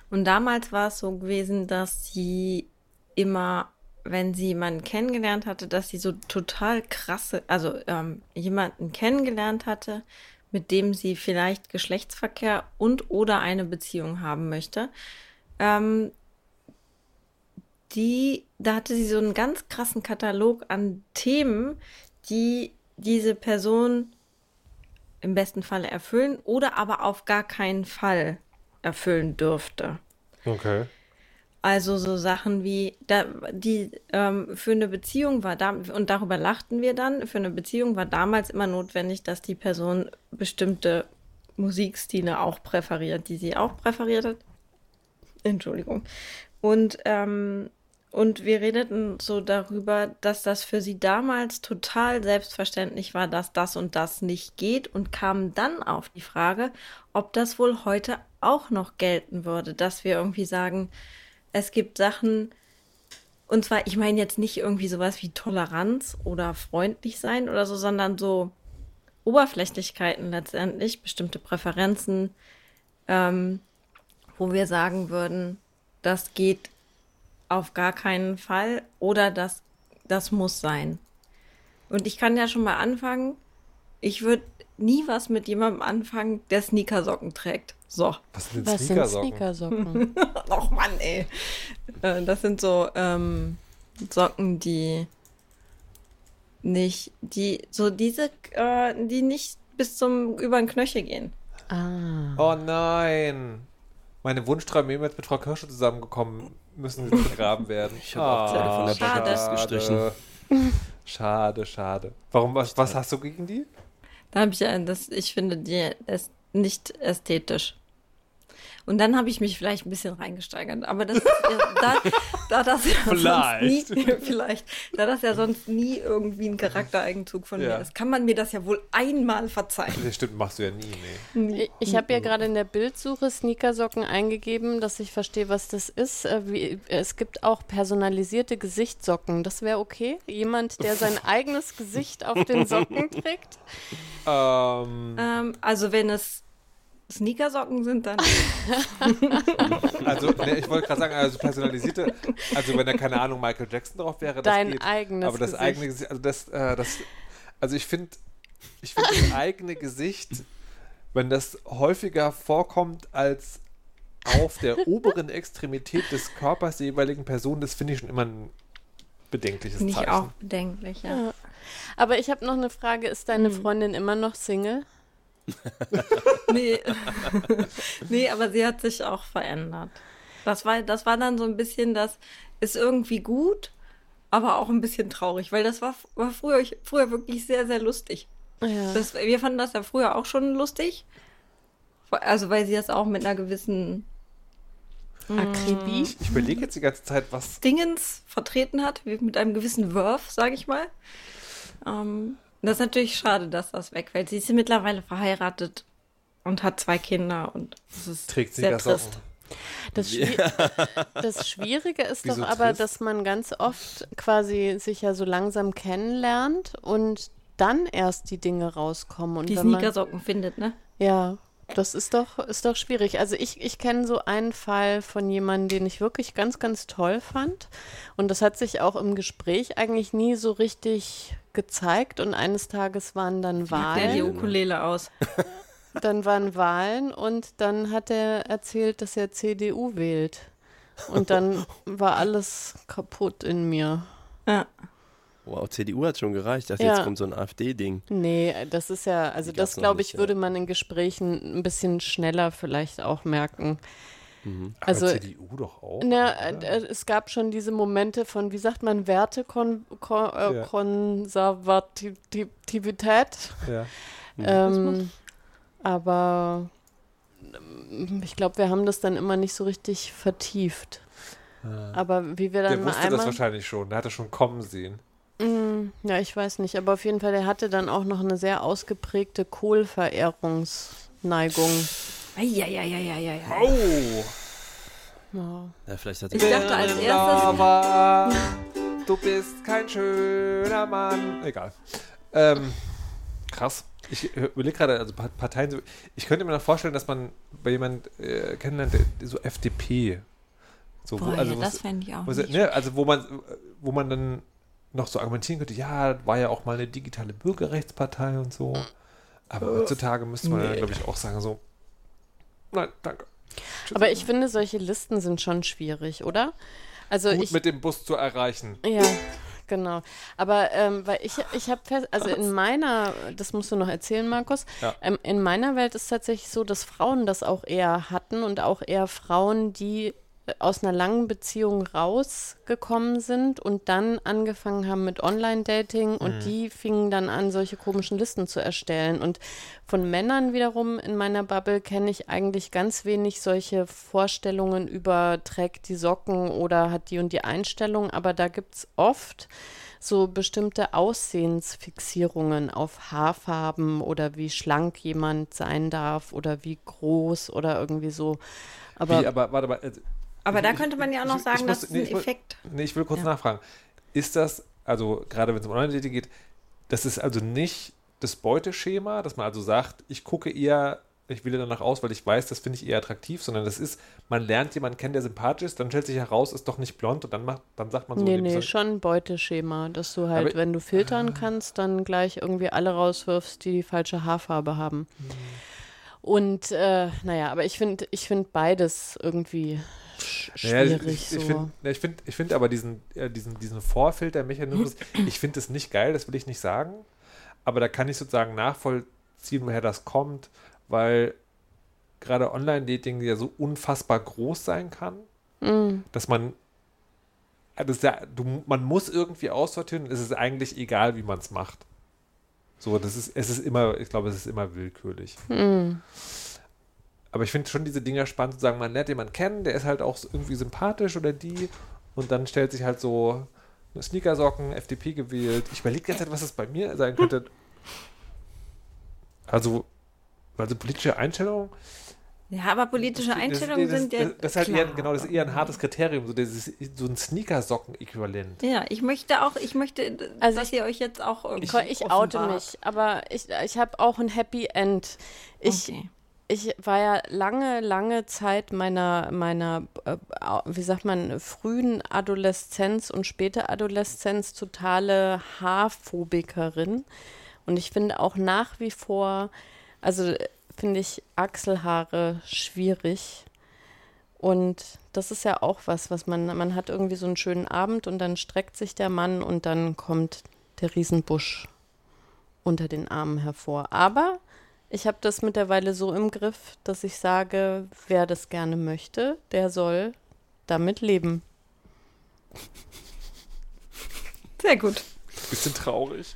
Und damals war es so gewesen, dass sie immer, wenn sie jemanden kennengelernt hatte, dass sie so total krasse, also ähm, jemanden kennengelernt hatte, mit dem sie vielleicht Geschlechtsverkehr und oder eine Beziehung haben möchte. Ähm, die, da hatte sie so einen ganz krassen Katalog an Themen, die diese Person im besten Falle erfüllen oder aber auf gar keinen Fall erfüllen dürfte. Okay. Also so Sachen wie, da, die ähm, für eine Beziehung war da, und darüber lachten wir dann, für eine Beziehung war damals immer notwendig, dass die Person bestimmte Musikstile auch präferiert, die sie auch präferiert hat. Entschuldigung. Und, ähm, und wir redeten so darüber, dass das für sie damals total selbstverständlich war, dass das und das nicht geht und kamen dann auf die Frage, ob das wohl heute auch noch gelten würde, dass wir irgendwie sagen, es gibt Sachen, und zwar, ich meine jetzt nicht irgendwie sowas wie Toleranz oder freundlich sein oder so, sondern so Oberflächlichkeiten letztendlich, bestimmte Präferenzen, ähm, wo wir sagen würden, das geht auf gar keinen Fall oder das, das muss sein. Und ich kann ja schon mal anfangen, ich würde nie was mit jemandem anfangen, der Sneakersocken trägt. So. Was sind denn Was sind Sneakersocken? Sneakersocken? Och Mann, ey. Äh, Das sind so ähm, Socken, die nicht, die, so diese, äh, die nicht bis zum über den Knöchel gehen. ah. Oh nein. Meine Wunschträume mit Frau Kirsche zusammengekommen, müssen jetzt begraben werden. Ich hab auch Teile von der Schade. Bucketlist gestrichen. Schade, schade. Warum, was, was hast du gegen die? Da habe ich ja, das, ich finde die ist nicht ästhetisch. Und dann habe ich mich vielleicht ein bisschen reingesteigert. Aber das ist ja, da, da das ja Vielleicht. sonst nie, vielleicht, da das ja sonst nie irgendwie ein Charaktereigenzug von Ja. mir ist, kann man mir das ja wohl einmal verzeihen. Das stimmt, machst du ja nie, nee. Ich, ich habe ja gerade in der Bildsuche Sneakersocken eingegeben, dass ich verstehe, was das ist. Äh, Wie, es gibt auch personalisierte Gesichtssocken. Das wäre okay? Jemand, der sein eigenes Gesicht auf den Socken trägt? Ähm, Ähm, also wenn es Sneakersocken sind, dann also, nee, ich wollte gerade sagen, also personalisierte, also wenn da keine Ahnung Michael Jackson drauf wäre, das Dein geht. eigenes Aber das Gesicht. eigene Gesicht, also das, äh, das, also ich finde, ich finde das eigene Gesicht, wenn das häufiger vorkommt als auf der oberen Extremität des Körpers der jeweiligen Person, das finde ich schon immer ein bedenkliches finde ich Zeichen. auch bedenklich, ja. Ja. Aber ich habe noch eine Frage. Ist deine Hm. Freundin immer noch Single? Nee. nee, aber sie hat sich auch verändert. Das war, das war dann so ein bisschen, das ist irgendwie gut, aber auch ein bisschen traurig, weil das war, war früher, früher wirklich sehr, sehr lustig. Ja. Das, wir fanden das ja früher auch schon lustig. Also, weil sie das auch mit einer gewissen Akribie? Ich überlege jetzt die ganze Zeit, was. Dingens vertreten hat, wie mit einem gewissen Wurf, sage ich mal. Ähm, das ist natürlich schade, dass das wegfällt. Sie ist ja mittlerweile verheiratet und hat zwei Kinder und das ist Trägt sehr Sneakersocken. trist. Das, Schwi das Schwierige ist Wieso doch aber, trist? dass man ganz oft quasi sich ja so langsam kennenlernt und dann erst die Dinge rauskommen. Und Die Sneakersocken findet, ne? Ja, das ist doch, ist doch schwierig. Also ich, ich kenne so einen Fall von jemandem, den ich wirklich ganz, ganz toll fand. Und das hat sich auch im Gespräch eigentlich nie so richtig gezeigt. Und eines Tages waren dann Der die Wahlen. Ukulele aus. Dann waren Wahlen und dann hat er erzählt, dass er CDU wählt. Und dann war alles kaputt in mir. Ja. Wow, CDU hat schon gereicht. Ich dachte, Ja. jetzt kommt so ein AfD-Ding. Nee, das ist ja, also Die das glaube nicht, ich, ja. würde man in Gesprächen ein bisschen schneller vielleicht auch merken. Aber Also- CDU doch auch. Na, oder? äh, äh, es gab schon diese Momente von, wie sagt man, Wertekonservativität. ja. Ähm, aber ähm, ich glaube, wir haben das dann immer nicht so richtig vertieft. Aber wie wir dann Der mal wusste das einmal. wahrscheinlich schon. Der hat das schon kommen sehen. Mm, ja, ich weiß nicht, aber auf jeden Fall, der hatte dann auch noch eine sehr ausgeprägte Kohlverehrungsneigung. Eieieiei. Oh! Oh. Ja, vielleicht hat Ich dachte als erstes, Lover, du bist kein schöner Mann. Egal. Ähm, krass. Ich überlege gerade, also Pa- Parteien, so- ich könnte mir noch vorstellen, dass man bei jemand äh, kennenlernt, der, so FDP. So, wo, boah, also, ja, das fände ich auch nicht. ne, also wo man, wo man dann noch so argumentieren könnte, ja, war ja auch mal eine digitale Bürgerrechtspartei und so. Aber heutzutage müsste man, ja, glaube ich, auch sagen, so, nein, danke. Tschüss. Aber ich finde, solche Listen sind schon schwierig, oder? Also Gut ich, mit dem Bus zu erreichen. Ja, genau. Aber ähm, weil ich, ich habe fest, also in meiner, das musst du noch erzählen, Markus, Ja. ähm, in meiner Welt ist tatsächlich so, dass Frauen das auch eher hatten und auch eher Frauen, die aus einer langen Beziehung rausgekommen sind und dann angefangen haben mit Online-Dating und die fingen dann an, solche komischen Listen zu erstellen. Und von Männern wiederum in meiner Bubble kenne ich eigentlich ganz wenig solche Vorstellungen über trägt die Socken oder hat die und die Einstellung, aber da gibt es oft so bestimmte Aussehensfixierungen auf Haarfarben oder wie schlank jemand sein darf oder wie groß oder irgendwie so. Aber, Wie, aber warte mal. also, Aber ich- da könnte man ja auch noch ich- sagen, ich das muss- ist ein ich muss- Effekt. Nee, ich will kurz Ja. nachfragen. Ist das, also gerade wenn es um Online-Dating geht, das ist also nicht das Beuteschema, dass man also sagt, ich gucke eher, ich wähle danach aus, weil ich weiß, das finde ich eher attraktiv, sondern das ist, man lernt jemanden kennen, der sympathisch ist, dann stellt sich heraus, ist doch nicht blond und dann macht, dann sagt man so, nee, nee, soll- schon ein Beuteschema, dass du halt, Aber- wenn du filtern kannst, dann gleich irgendwie alle rauswirfst, die die falsche Haarfarbe haben. Und äh, naja, aber ich finde ich find beides irgendwie sch Naja, schwierig. ich, ich so. finde ich find, ich find aber diesen, äh, diesen, diesen Vorfiltermechanismus, ich finde es nicht geil, das will ich nicht sagen, aber da kann ich sozusagen nachvollziehen, woher das kommt, weil gerade Online-Dating ja so unfassbar groß sein kann, Mm, dass man äh, das ja, du, man muss irgendwie aussortieren es ist eigentlich egal, wie man es macht. So, das ist, es ist immer, ich glaube, es ist immer willkürlich. mm. Aber ich finde schon diese Dinger spannend zu sagen, man lernt jemanden kennen, der ist halt auch irgendwie sympathisch oder die und dann stellt sich halt so Sneakersocken, FDP gewählt. Ich überlege Zeit, was das bei mir sein könnte. Also, also politische Einstellung. Ja, aber politische Einstellungen das, sind das, ja. das, das ist halt klar. eher, genau, das ist eher ein hartes Kriterium, so, dieses, so ein Sneakersocken-Äquivalent. Ja, ich möchte auch, ich möchte, Also dass ich- ihr euch jetzt auch irgendwie. Ich, ich oute mich, aber ich, ich habe auch ein Happy End. Ich, Okay. ich war ja lange, lange Zeit meiner, meiner, äh, wie sagt man, frühen Adoleszenz und später Adoleszenz totale Haarphobikerin. Und ich finde auch nach wie vor, also äh, finde ich Achselhaare schwierig. Und das ist ja auch was, was man, man hat irgendwie so einen schönen Abend und dann streckt sich der Mann und dann kommt der Riesenbusch unter den Armen hervor. Aber ich habe das mittlerweile so im Griff, dass ich sage, wer das gerne möchte, der soll damit leben. Sehr gut. Bisschen traurig.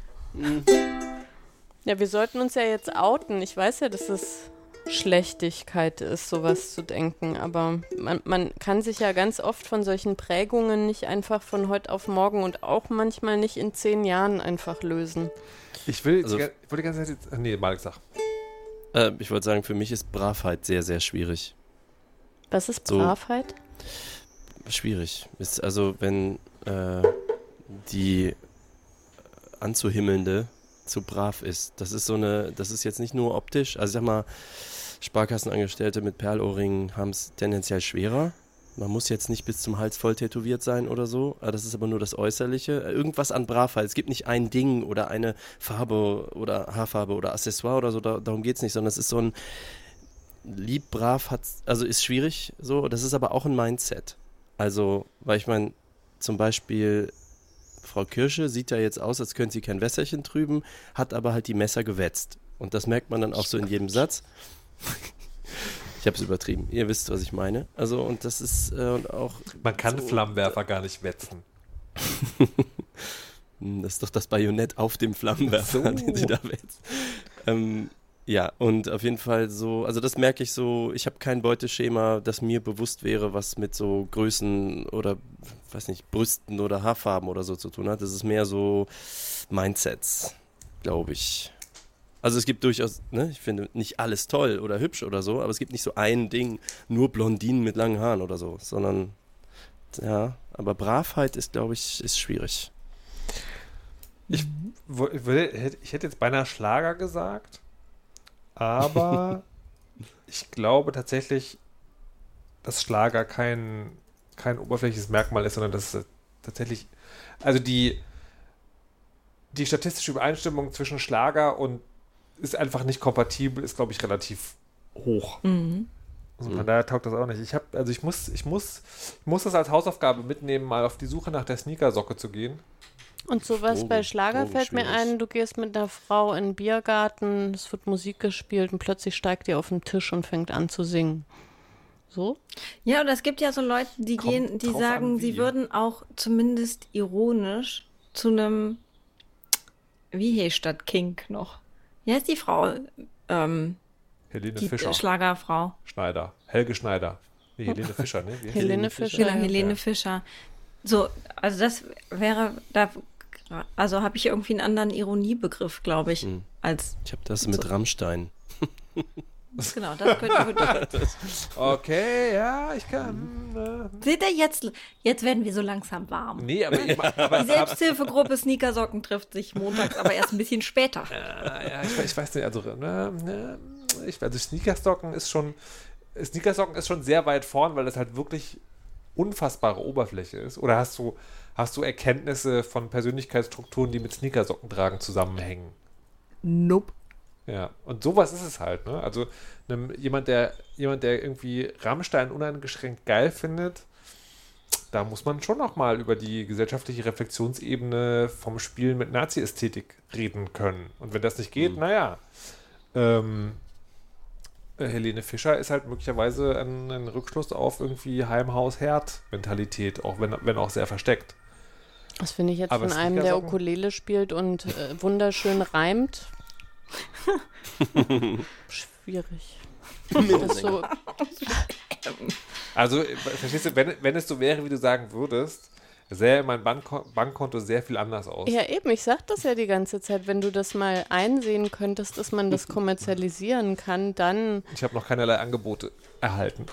Ja, wir sollten uns ja jetzt outen. Ich weiß ja, dass es Schlechtigkeit ist, sowas zu denken, aber man, man kann sich ja ganz oft von solchen Prägungen nicht einfach von heute auf morgen und auch manchmal nicht in zehn Jahren einfach lösen. Ich will, Also- ich wollte die ganze Zeit jetzt, nee, Malik, sag. Äh, ich wollte sagen, für mich ist Bravheit sehr, sehr schwierig. Was ist So. Bravheit? Schwierig. Ist also, wenn äh, die anzuhimmelnde zu brav ist. Das ist so eine, das ist jetzt nicht nur optisch. Also ich sag mal, Sparkassenangestellte mit Perlohrringen haben es tendenziell schwerer. Man muss jetzt nicht bis zum Hals voll tätowiert sein oder so. Aber Das ist aber nur das Äußerliche. Irgendwas an Bravheit. Es gibt nicht ein Ding oder eine Farbe oder Haarfarbe oder Accessoire oder so. Da, darum geht es nicht, sondern es ist so ein lieb, brav, hat, also ist schwierig so. Das ist aber auch ein Mindset. Also, weil ich meine, zum Beispiel Frau Kirsche sieht ja jetzt aus, als könnte sie kein Wässerchen trüben, hat aber halt die Messer gewetzt. Und das merkt man dann auch so in jedem Satz. Ich habe es übertrieben. Ihr wisst, was ich meine. Also, und das ist äh, und auch. Man kann so- Flammenwerfer gar nicht wetzen. Hm, Das ist doch das Bajonett auf dem Flammenwerfer, So. den sie da wetzt. Ähm, ja, und auf jeden Fall so, also das merke ich so, ich habe kein Beuteschema, das mir bewusst wäre, was mit so Größen oder, weiß nicht, Brüsten oder Haarfarben oder so zu tun hat. Das ist mehr so Mindsets, glaube ich. Also es gibt durchaus, ne, ich finde nicht alles toll oder hübsch oder so, aber es gibt nicht so ein Ding, nur Blondinen mit langen Haaren oder so, sondern ja, aber Bravheit ist, glaube ich, ist schwierig. Ich, ich hätte jetzt beinahe Schlager gesagt, aber ich glaube tatsächlich, dass Schlager kein, kein oberflächliches Merkmal ist, sondern dass es tatsächlich, also die, die statistische Übereinstimmung zwischen Schlager und ist einfach nicht kompatibel, ist glaube ich relativ hoch. Mhm. Also von daher taugt das auch nicht. Ich habe, also ich muss, ich muss, ich muss das als Hausaufgabe mitnehmen, mal auf die Suche nach der Sneakersocke zu gehen. Und sowas Drogen- bei Schlager Drogen fällt mir schwierig. ein, du gehst mit einer Frau in den Biergarten, es wird Musik gespielt und plötzlich steigt die auf den Tisch und fängt an zu singen. So? Ja, und es gibt ja so Leute, die Kommt gehen, die sagen, an, sie würden auch zumindest ironisch zu einem, wie heißt das Kink noch? Wie heißt die Frau? Ähm, Helene die Fischer. Schlagerfrau. Schneider. Helge Schneider. Nee, Helene Fischer, ne? Helene die? Fischer. Genau, Ja. Helene Ja. Fischer. So, also das wäre, da, also habe ich irgendwie einen anderen Ironiebegriff, glaube ich, Mhm. als, Ich habe das mit So. Rammstein. genau, das könnte, Okay, ja, ich kann. Äh, seht ihr jetzt, jetzt werden wir so langsam warm. nee, aber, ich, aber Die Selbsthilfegruppe Sneakersocken trifft sich montags, aber erst ein bisschen später. äh, ja, ich, ich weiß nicht, also, ne, ne, ich, also Sneakersocken ist schon, Sneakersocken ist schon sehr weit vorn, weil das halt wirklich unfassbare Oberfläche ist. Oder hast du, hast du Erkenntnisse von Persönlichkeitsstrukturen, die mit Sneakersocken tragen, zusammenhängen? Nope. Ja, und sowas ist es halt, ne? Also einem, jemand, der, jemand, der irgendwie Rammstein uneingeschränkt geil findet, da muss man schon noch mal über die gesellschaftliche Reflexionsebene vom Spielen mit Nazi-Ästhetik reden können. Und wenn das nicht geht, naja. Ähm, äh, Helene Fischer ist halt möglicherweise ein, ein Rückschluss auf irgendwie Heim-Haus-Herd-Mentalität, auch wenn, wenn auch sehr versteckt. Das finde ich jetzt Aber von einem, der? Ukulele spielt und äh, wunderschön reimt. Schwierig. So, Also, verstehst du, wenn, wenn es so wäre, wie du sagen würdest, sähe mein Bankko Bankkonto sehr viel anders aus. ja, eben, ich sag das ja die ganze Zeit. Wenn du das mal einsehen könntest, dass man das kommerzialisieren kann, dann. Ich habe noch keinerlei Angebote erhalten.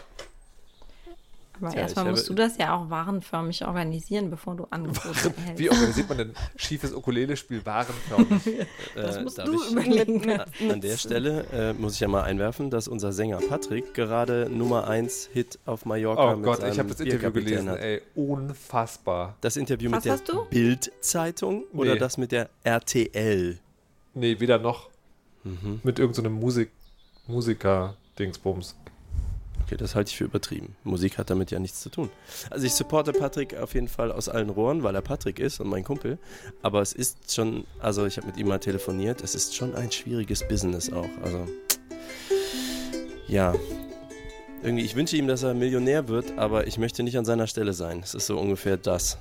Aber Tja, erstmal musst habe- du das ja auch warenförmig organisieren, bevor du Angebote erhältst. Wie organisiert man denn schiefes Ukulele-Spiel warenförmig? Das Äh, musst darf du ich- überlegen. An der Stelle äh, muss ich ja mal einwerfen, dass unser Sänger Patrick gerade Nummer 1 Hit auf Mallorca Oh mit Gott, seinem ich habe das Interview gelesen, hat. ey. Unfassbar. Das Interview Was mit der? Bild-Zeitung oder Nee. das mit der RTL? Nee, weder noch. Mhm. Mit irgendeinem Musik Musiker-Dingsbums. Okay, das halte ich für übertrieben. Musik hat damit ja nichts zu tun. Also ich supporte Patrick auf jeden Fall aus allen Rohren, weil er Patrick ist und mein Kumpel. Aber es ist schon, also ich habe mit ihm mal telefoniert, es ist schon ein schwieriges Business auch. Also ja, irgendwie, ich wünsche ihm, dass er Millionär wird, aber ich möchte nicht an seiner Stelle sein. Es ist so ungefähr das.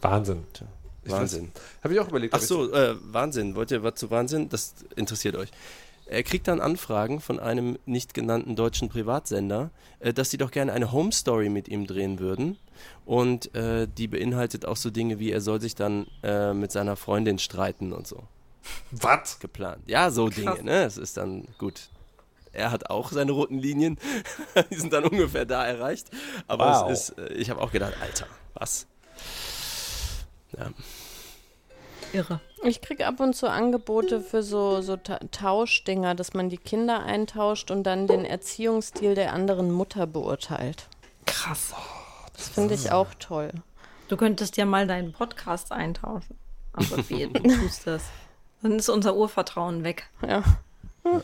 Wahnsinn. Tja, Wahnsinn. Habe ich auch überlegt. Ach so, äh, Wahnsinn. Wollt ihr was zu Wahnsinn? Das interessiert euch. Er kriegt dann Anfragen von einem nicht genannten deutschen Privatsender, äh, dass sie doch gerne eine Home Story mit ihm drehen würden. Und äh, die beinhaltet auch so Dinge wie, er soll sich dann äh, mit seiner Freundin streiten und so. Was? Geplant. Ja, so Krass. Dinge, ne? Es ist dann gut. Er hat auch seine roten Linien. die sind dann ungefähr da erreicht. Aber Wow. es ist, äh, ich habe auch gedacht, Alter, was? Ja. Irre. Ich kriege ab und zu Angebote für so, so Ta Tauschdinger, dass man die Kinder eintauscht und dann den Erziehungsstil der anderen Mutter beurteilt. Krass. Das finde ich auch toll. Du könntest ja mal deinen Podcast eintauschen. Aber wie du tust das. Dann ist unser Urvertrauen weg. Ja.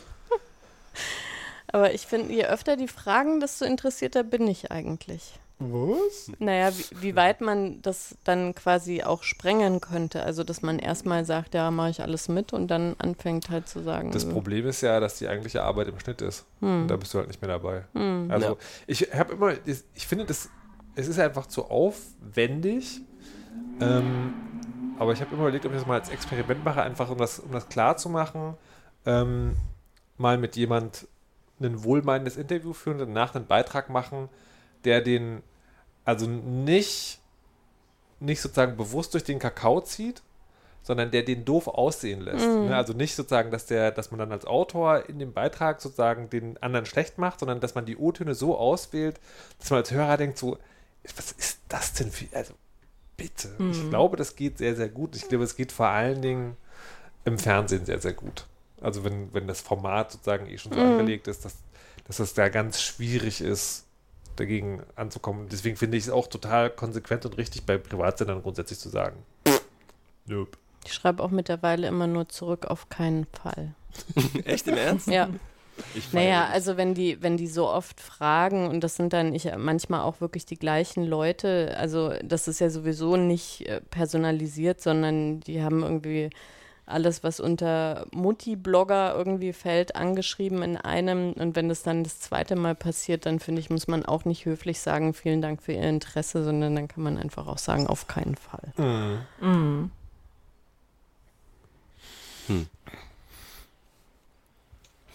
Aber ich finde, je öfter die fragen, desto interessierter bin ich eigentlich. Was? Naja, wie, wie weit man das dann quasi auch sprengen könnte. Also, dass man erstmal sagt, ja, mache ich alles mit und dann anfängt halt zu sagen. Das so, Problem ist ja, dass die eigentliche Arbeit im Schnitt ist. Und da bist du halt nicht mehr dabei. Also Ja. ich habe immer, ich finde das, es ist einfach zu aufwendig. Ähm, aber ich habe immer überlegt, ob ich das mal als Experiment mache, einfach um das, um das klar zu machen, ähm, mal mit jemand ein wohlmeinendes Interview führen und danach einen Beitrag machen, der den also nicht, nicht sozusagen bewusst durch den Kakao zieht, sondern der den doof aussehen lässt. Ne? Also nicht sozusagen, dass der, dass man dann als Autor in dem Beitrag sozusagen den anderen schlecht macht, sondern dass man die O-Töne so auswählt, dass man als Hörer denkt, so, was ist das denn für, also bitte. Ich glaube, das geht sehr, sehr gut. Ich glaube, es geht vor allen Dingen im Fernsehen sehr, sehr gut. Also wenn, wenn das Format sozusagen eh schon so angelegt ist, dass, dass es da ganz schwierig ist, dagegen anzukommen. Deswegen finde ich es auch total konsequent und richtig bei Privatsendern grundsätzlich zu sagen. Nope. Ich schreibe auch mittlerweile immer nur zurück auf keinen Fall. Echt im Ernst? Ja. Ich Naja, also wenn die, wenn die so oft fragen, und das sind dann ich, manchmal auch wirklich die gleichen Leute, also das ist ja sowieso nicht äh, personalisiert, sondern die haben irgendwie alles, was unter Mutti-Blogger irgendwie fällt, angeschrieben in einem. Und wenn das dann das zweite Mal passiert, dann finde ich, muss man auch nicht höflich sagen, vielen Dank für Ihr Interesse, sondern dann kann man einfach auch sagen, auf keinen Fall. Mhm.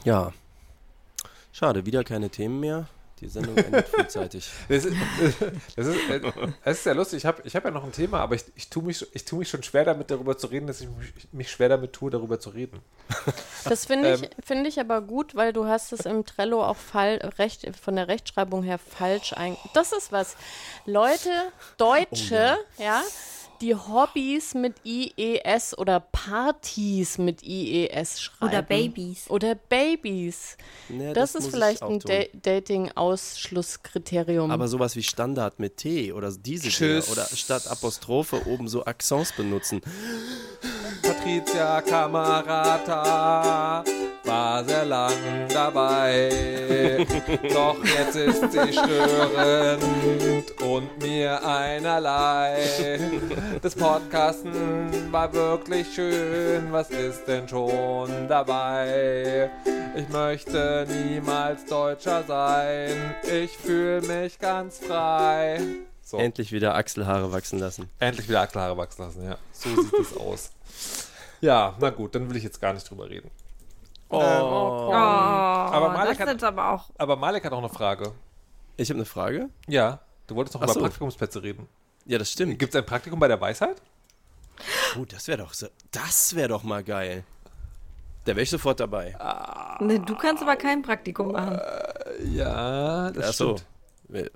Ja. Schade, wieder keine Themen mehr. Die Sendung endet frühzeitig. Das ist, das ist, das ist ja lustig. Ich habe ich hab ja noch ein Thema, aber ich, ich tue mich, ich tu mich schon schwer damit, darüber zu reden, dass ich mich, mich schwer damit tue, darüber zu reden. Das finde ich, Ähm. finde ich aber gut, weil du hast es im Trello auch fall, recht, von der Rechtschreibung her falsch ein. Das ist was. Leute, Deutsche, ja. Die Hobbys mit IES oder Partys mit IES schreiben. Oder Babys. Oder Babys. Nee, Das, muss ist ich vielleicht ein. Da Dating-Ausschlusskriterium. Aber sowas wie Standard mit T oder diese Tschüss. Dinger oder statt Apostrophe oben so Accents benutzen. Patricia Camarata war sehr lang dabei. Doch jetzt ist sie störend und mir einerlei. Das Podcasten war wirklich schön. Was ist denn schon dabei? Ich möchte niemals Deutscher sein. Ich fühle mich ganz frei. So. Endlich wieder Achselhaare wachsen lassen. Endlich wieder Achselhaare wachsen lassen, ja. So sieht es aus. Ja, na gut, dann will ich jetzt gar nicht drüber reden. Oh. Oh, aber Malek das hat- aber auch. Aber Malek hat auch eine Frage. Ich habe eine Frage. Ja, du wolltest doch Ach über so. Praktikumsplätze reden. Ja, das stimmt. Gibt es ein Praktikum bei der Weisheit? Oh, das wäre doch so, das wäre doch mal geil. Da wäre ich sofort dabei. Ne, du kannst aber kein Praktikum machen. Ja, das Ach so. Äh,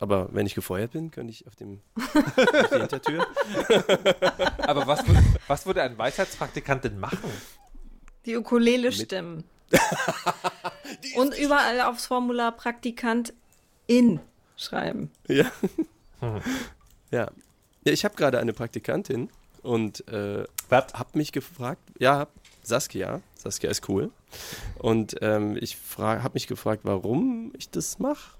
Aber wenn ich gefeuert bin, könnte ich auf, dem, auf die Hintertür. Aber was, was würde ein Weisheitspraktikant denn machen? Die Ukulele stimmen. Und überall aufs Formular Praktikant in schreiben. Ja. ja. ja. Ich habe gerade eine Praktikantin und äh, Was? habe mich gefragt, ja, Saskia, Saskia ist cool. Und ähm, ich habe mich gefragt, warum ich das mache.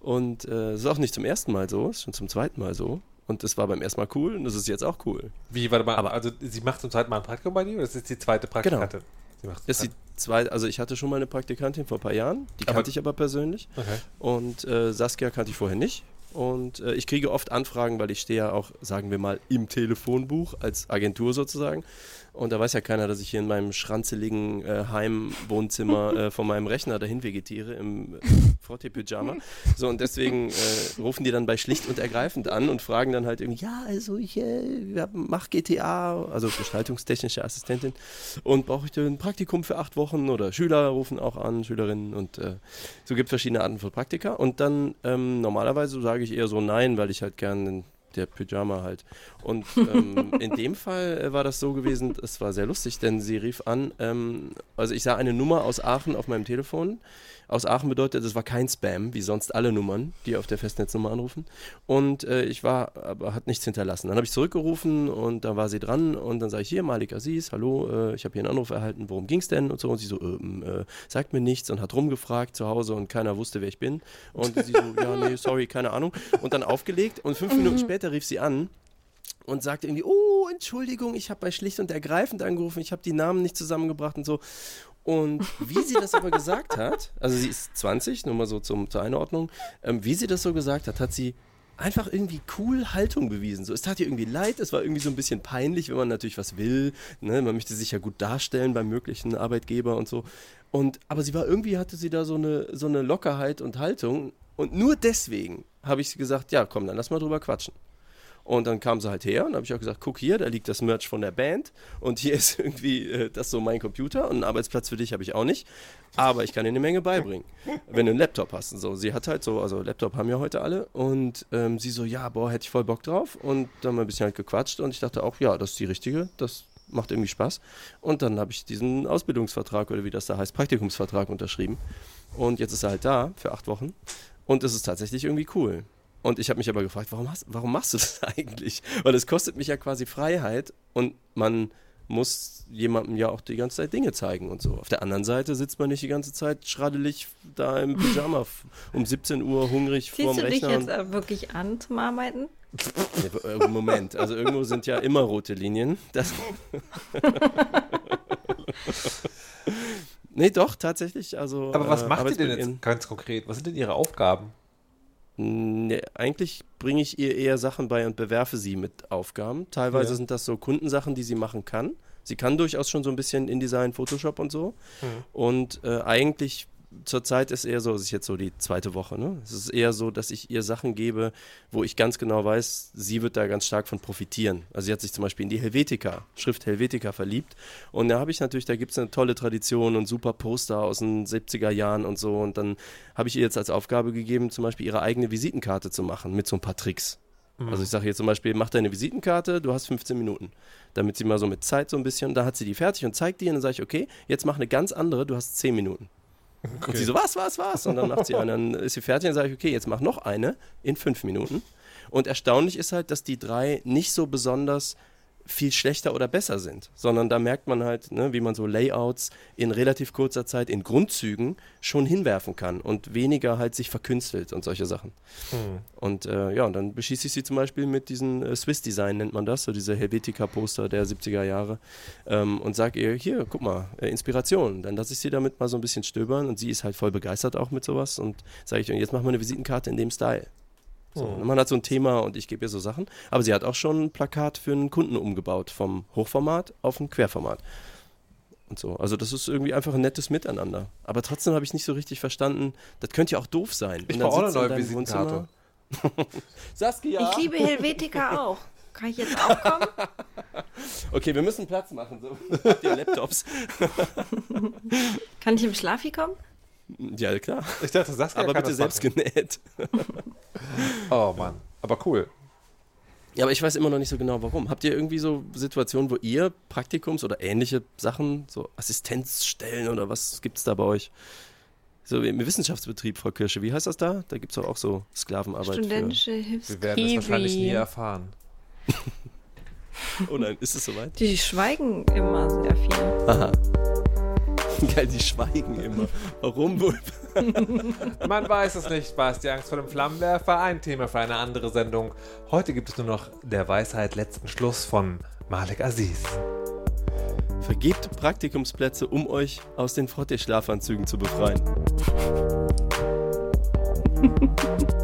Und äh, es ist auch nicht zum ersten Mal so, es ist schon zum zweiten Mal so. Und es war beim ersten Mal cool und es ist jetzt auch cool. Wie, warte mal, also sie macht zum zweiten Mal ein Praktikum bei dir oder ist das die zweite Praktikantin? Macht zum Das ist die zweite, also ich hatte schon mal eine Praktikantin vor ein paar Jahren, die Aber- kannte ich aber persönlich. okay. Und äh, Saskia kannte ich vorher nicht. Und äh, ich kriege oft Anfragen, weil ich stehe ja auch, sagen wir mal, im Telefonbuch als Agentur sozusagen. Und da weiß ja keiner, dass ich hier in meinem schranzeligen äh, Heimwohnzimmer äh, von meinem Rechner dahin vegetiere im äh, Frottee-Pyjama. So, und deswegen äh, rufen die dann bei schlicht und ergreifend an und fragen dann halt irgendwie, ja, also ich äh, mache GTA, also gestaltungstechnische Assistentin, und brauche ich denn ein Praktikum für acht Wochen oder Schüler rufen auch an, Schülerinnen und äh, so gibt verschiedene Arten von Praktika. Und dann ähm, normalerweise sage ich eher so nein, weil ich halt gern der Pyjama halt. Und ähm, in dem Fall äh, war das so gewesen, es war sehr lustig, denn sie rief an, ähm, also ich sah eine Nummer aus Aachen auf meinem Telefon. Aus Aachen bedeutet, es war kein Spam, wie sonst alle Nummern, die auf der Festnetznummer anrufen. Und äh, ich war, aber hat nichts hinterlassen. Dann habe ich zurückgerufen und da war sie dran und dann sage ich hier, Malik Aziz, hallo, äh, ich habe hier einen Anruf erhalten, worum ging es denn? Und so. Und sie so, ähm, äh, sagt mir nichts und hat rumgefragt zu Hause und keiner wusste, wer ich bin. Und sie so, ja, nee, sorry, keine Ahnung. Und dann aufgelegt und fünf Minuten später rief sie an und sagte irgendwie, oh, Entschuldigung, ich habe bei schlicht und ergreifend angerufen, ich habe die Namen nicht zusammengebracht und so. Und wie sie das aber gesagt hat, also sie ist 20, nur mal so zum, zur Einordnung, ähm, wie sie das so gesagt hat, hat sie einfach irgendwie cool Haltung bewiesen. So, es tat ihr irgendwie leid, es war irgendwie so ein bisschen peinlich, wenn man natürlich was will. Ne? Man möchte sich ja gut darstellen beim möglichen Arbeitgeber und so. Und, aber sie war irgendwie, hatte sie da so eine, so eine Lockerheit und Haltung. Und nur deswegen habe ich gesagt, ja, komm, dann lass mal drüber quatschen. Und dann kam sie halt her und habe ich auch gesagt, guck hier, da liegt das Merch von der Band und hier ist irgendwie äh, das so mein Computer und einen Arbeitsplatz für dich habe ich auch nicht. Aber ich kann dir eine Menge beibringen, wenn du einen Laptop hast und so. Sie hat halt so, also Laptop haben ja heute alle und ähm, sie so, ja, boah, hätte ich voll Bock drauf und dann haben wir ein bisschen halt gequatscht und ich dachte auch, ja, das ist die richtige, das macht irgendwie Spaß. Und dann habe ich diesen Ausbildungsvertrag oder wie das da heißt, Praktikumsvertrag unterschrieben. Und jetzt ist er halt da für acht Wochen. Und es ist tatsächlich irgendwie cool. Und ich habe mich aber gefragt, warum, hast, warum machst du das eigentlich? Weil es kostet mich ja quasi Freiheit und man muss jemandem ja auch die ganze Zeit Dinge zeigen und so. Auf der anderen Seite sitzt man nicht die ganze Zeit schraddelig da im Pyjama um 17 Uhr hungrig Ziehst vorm du dich Rechner. jetzt wirklich an zum Arbeiten? Äh, Moment, also irgendwo sind ja immer rote Linien. Das nee, doch, tatsächlich. Also, Aber was äh, macht ihr denn jetzt ganz konkret? Was sind denn ihre Aufgaben? Nee, eigentlich bringe ich ihr eher Sachen bei und bewerfe sie mit Aufgaben. Teilweise Ja. sind das so Kundensachen, die sie machen kann. Sie kann durchaus schon so ein bisschen InDesign, Photoshop und so. Und äh, eigentlich zurzeit ist eher so, es ist jetzt so die zweite Woche, ne? Es ist eher so, dass ich ihr Sachen gebe, wo ich ganz genau weiß, sie wird da ganz stark von profitieren. Also sie hat sich zum Beispiel in die Helvetica, Schrift Helvetica verliebt. Und da habe ich natürlich, da gibt es eine tolle Tradition und super Poster aus den 70er Jahren und so. Und dann habe ich ihr jetzt als Aufgabe gegeben, zum Beispiel ihre eigene Visitenkarte zu machen mit so ein paar Tricks. Also ich sage ihr zum Beispiel, mach deine Visitenkarte, du hast 15 Minuten. Damit sie mal so mit Zeit so ein bisschen, da hat sie die fertig und zeigt die und dann sage ich, okay, jetzt mach eine ganz andere, du hast 10 Minuten. Und sie so, was, was, was? Und dann macht sie eine, dann ist sie fertig und sage ich, okay, jetzt mach noch eine in 5 Minuten. Und erstaunlich ist halt, dass die drei nicht so besonders viel schlechter oder besser sind, sondern da merkt man halt, ne, wie man so Layouts in relativ kurzer Zeit in Grundzügen schon hinwerfen kann und weniger halt sich verkünstelt und solche Sachen. Und äh, ja, und dann beschieße ich sie zum Beispiel mit diesem äh, Swiss Design, nennt man das, so diese Helvetica-Poster der 70er Jahre. Ähm, und sage ihr, hier, guck mal, äh, Inspiration. Dann lasse ich sie damit mal so ein bisschen stöbern und sie ist halt voll begeistert auch mit sowas. Und sage ich, und jetzt machen wir eine Visitenkarte in dem Style. So, und Man hat so ein Thema und ich gebe ihr so Sachen. Aber sie hat auch schon ein Plakat für einen Kunden umgebaut, vom Hochformat auf ein Querformat. Und so. Also das ist irgendwie einfach ein nettes Miteinander. Aber trotzdem habe ich nicht so richtig verstanden, das könnte ja auch doof sein. Ich brauche auch eine neue deinem Visitenkarte. Wohnzimmer. Saskia! Ich liebe Helvetica auch. Kann ich jetzt auch kommen? Okay, wir müssen Platz machen. So. Habt ihr Laptops? Kann ich im Schlafi kommen? Ja, klar. Ich dachte, Saskia Aber bitte das selbst machen. genäht. Oh Mann, aber cool. Ja, aber ich weiß immer noch nicht so genau, warum. Habt ihr irgendwie so Situationen, wo ihr Praktikums oder ähnliche Sachen, so Assistenzstellen oder was gibt's da bei euch? So im Wissenschaftsbetrieb, Frau Kirsche, wie heißt das da? Da gibt's doch auch so Sklavenarbeit. Studentische Wir Hilfs... werden es Kiwi. wahrscheinlich nie erfahren. Oh nein, ist es soweit? Die schweigen immer sehr viel. Aha. Geil, die schweigen immer. Warum wohl? Man weiß es nicht, war es die Angst vor dem Flammenwerfer? Ein Thema für eine andere Sendung. Heute gibt es nur noch der Weisheit letzten Schluss von Malik Aziz. Vergebt Praktikumsplätze, um euch aus den Frottee-Schlafanzügen zu befreien.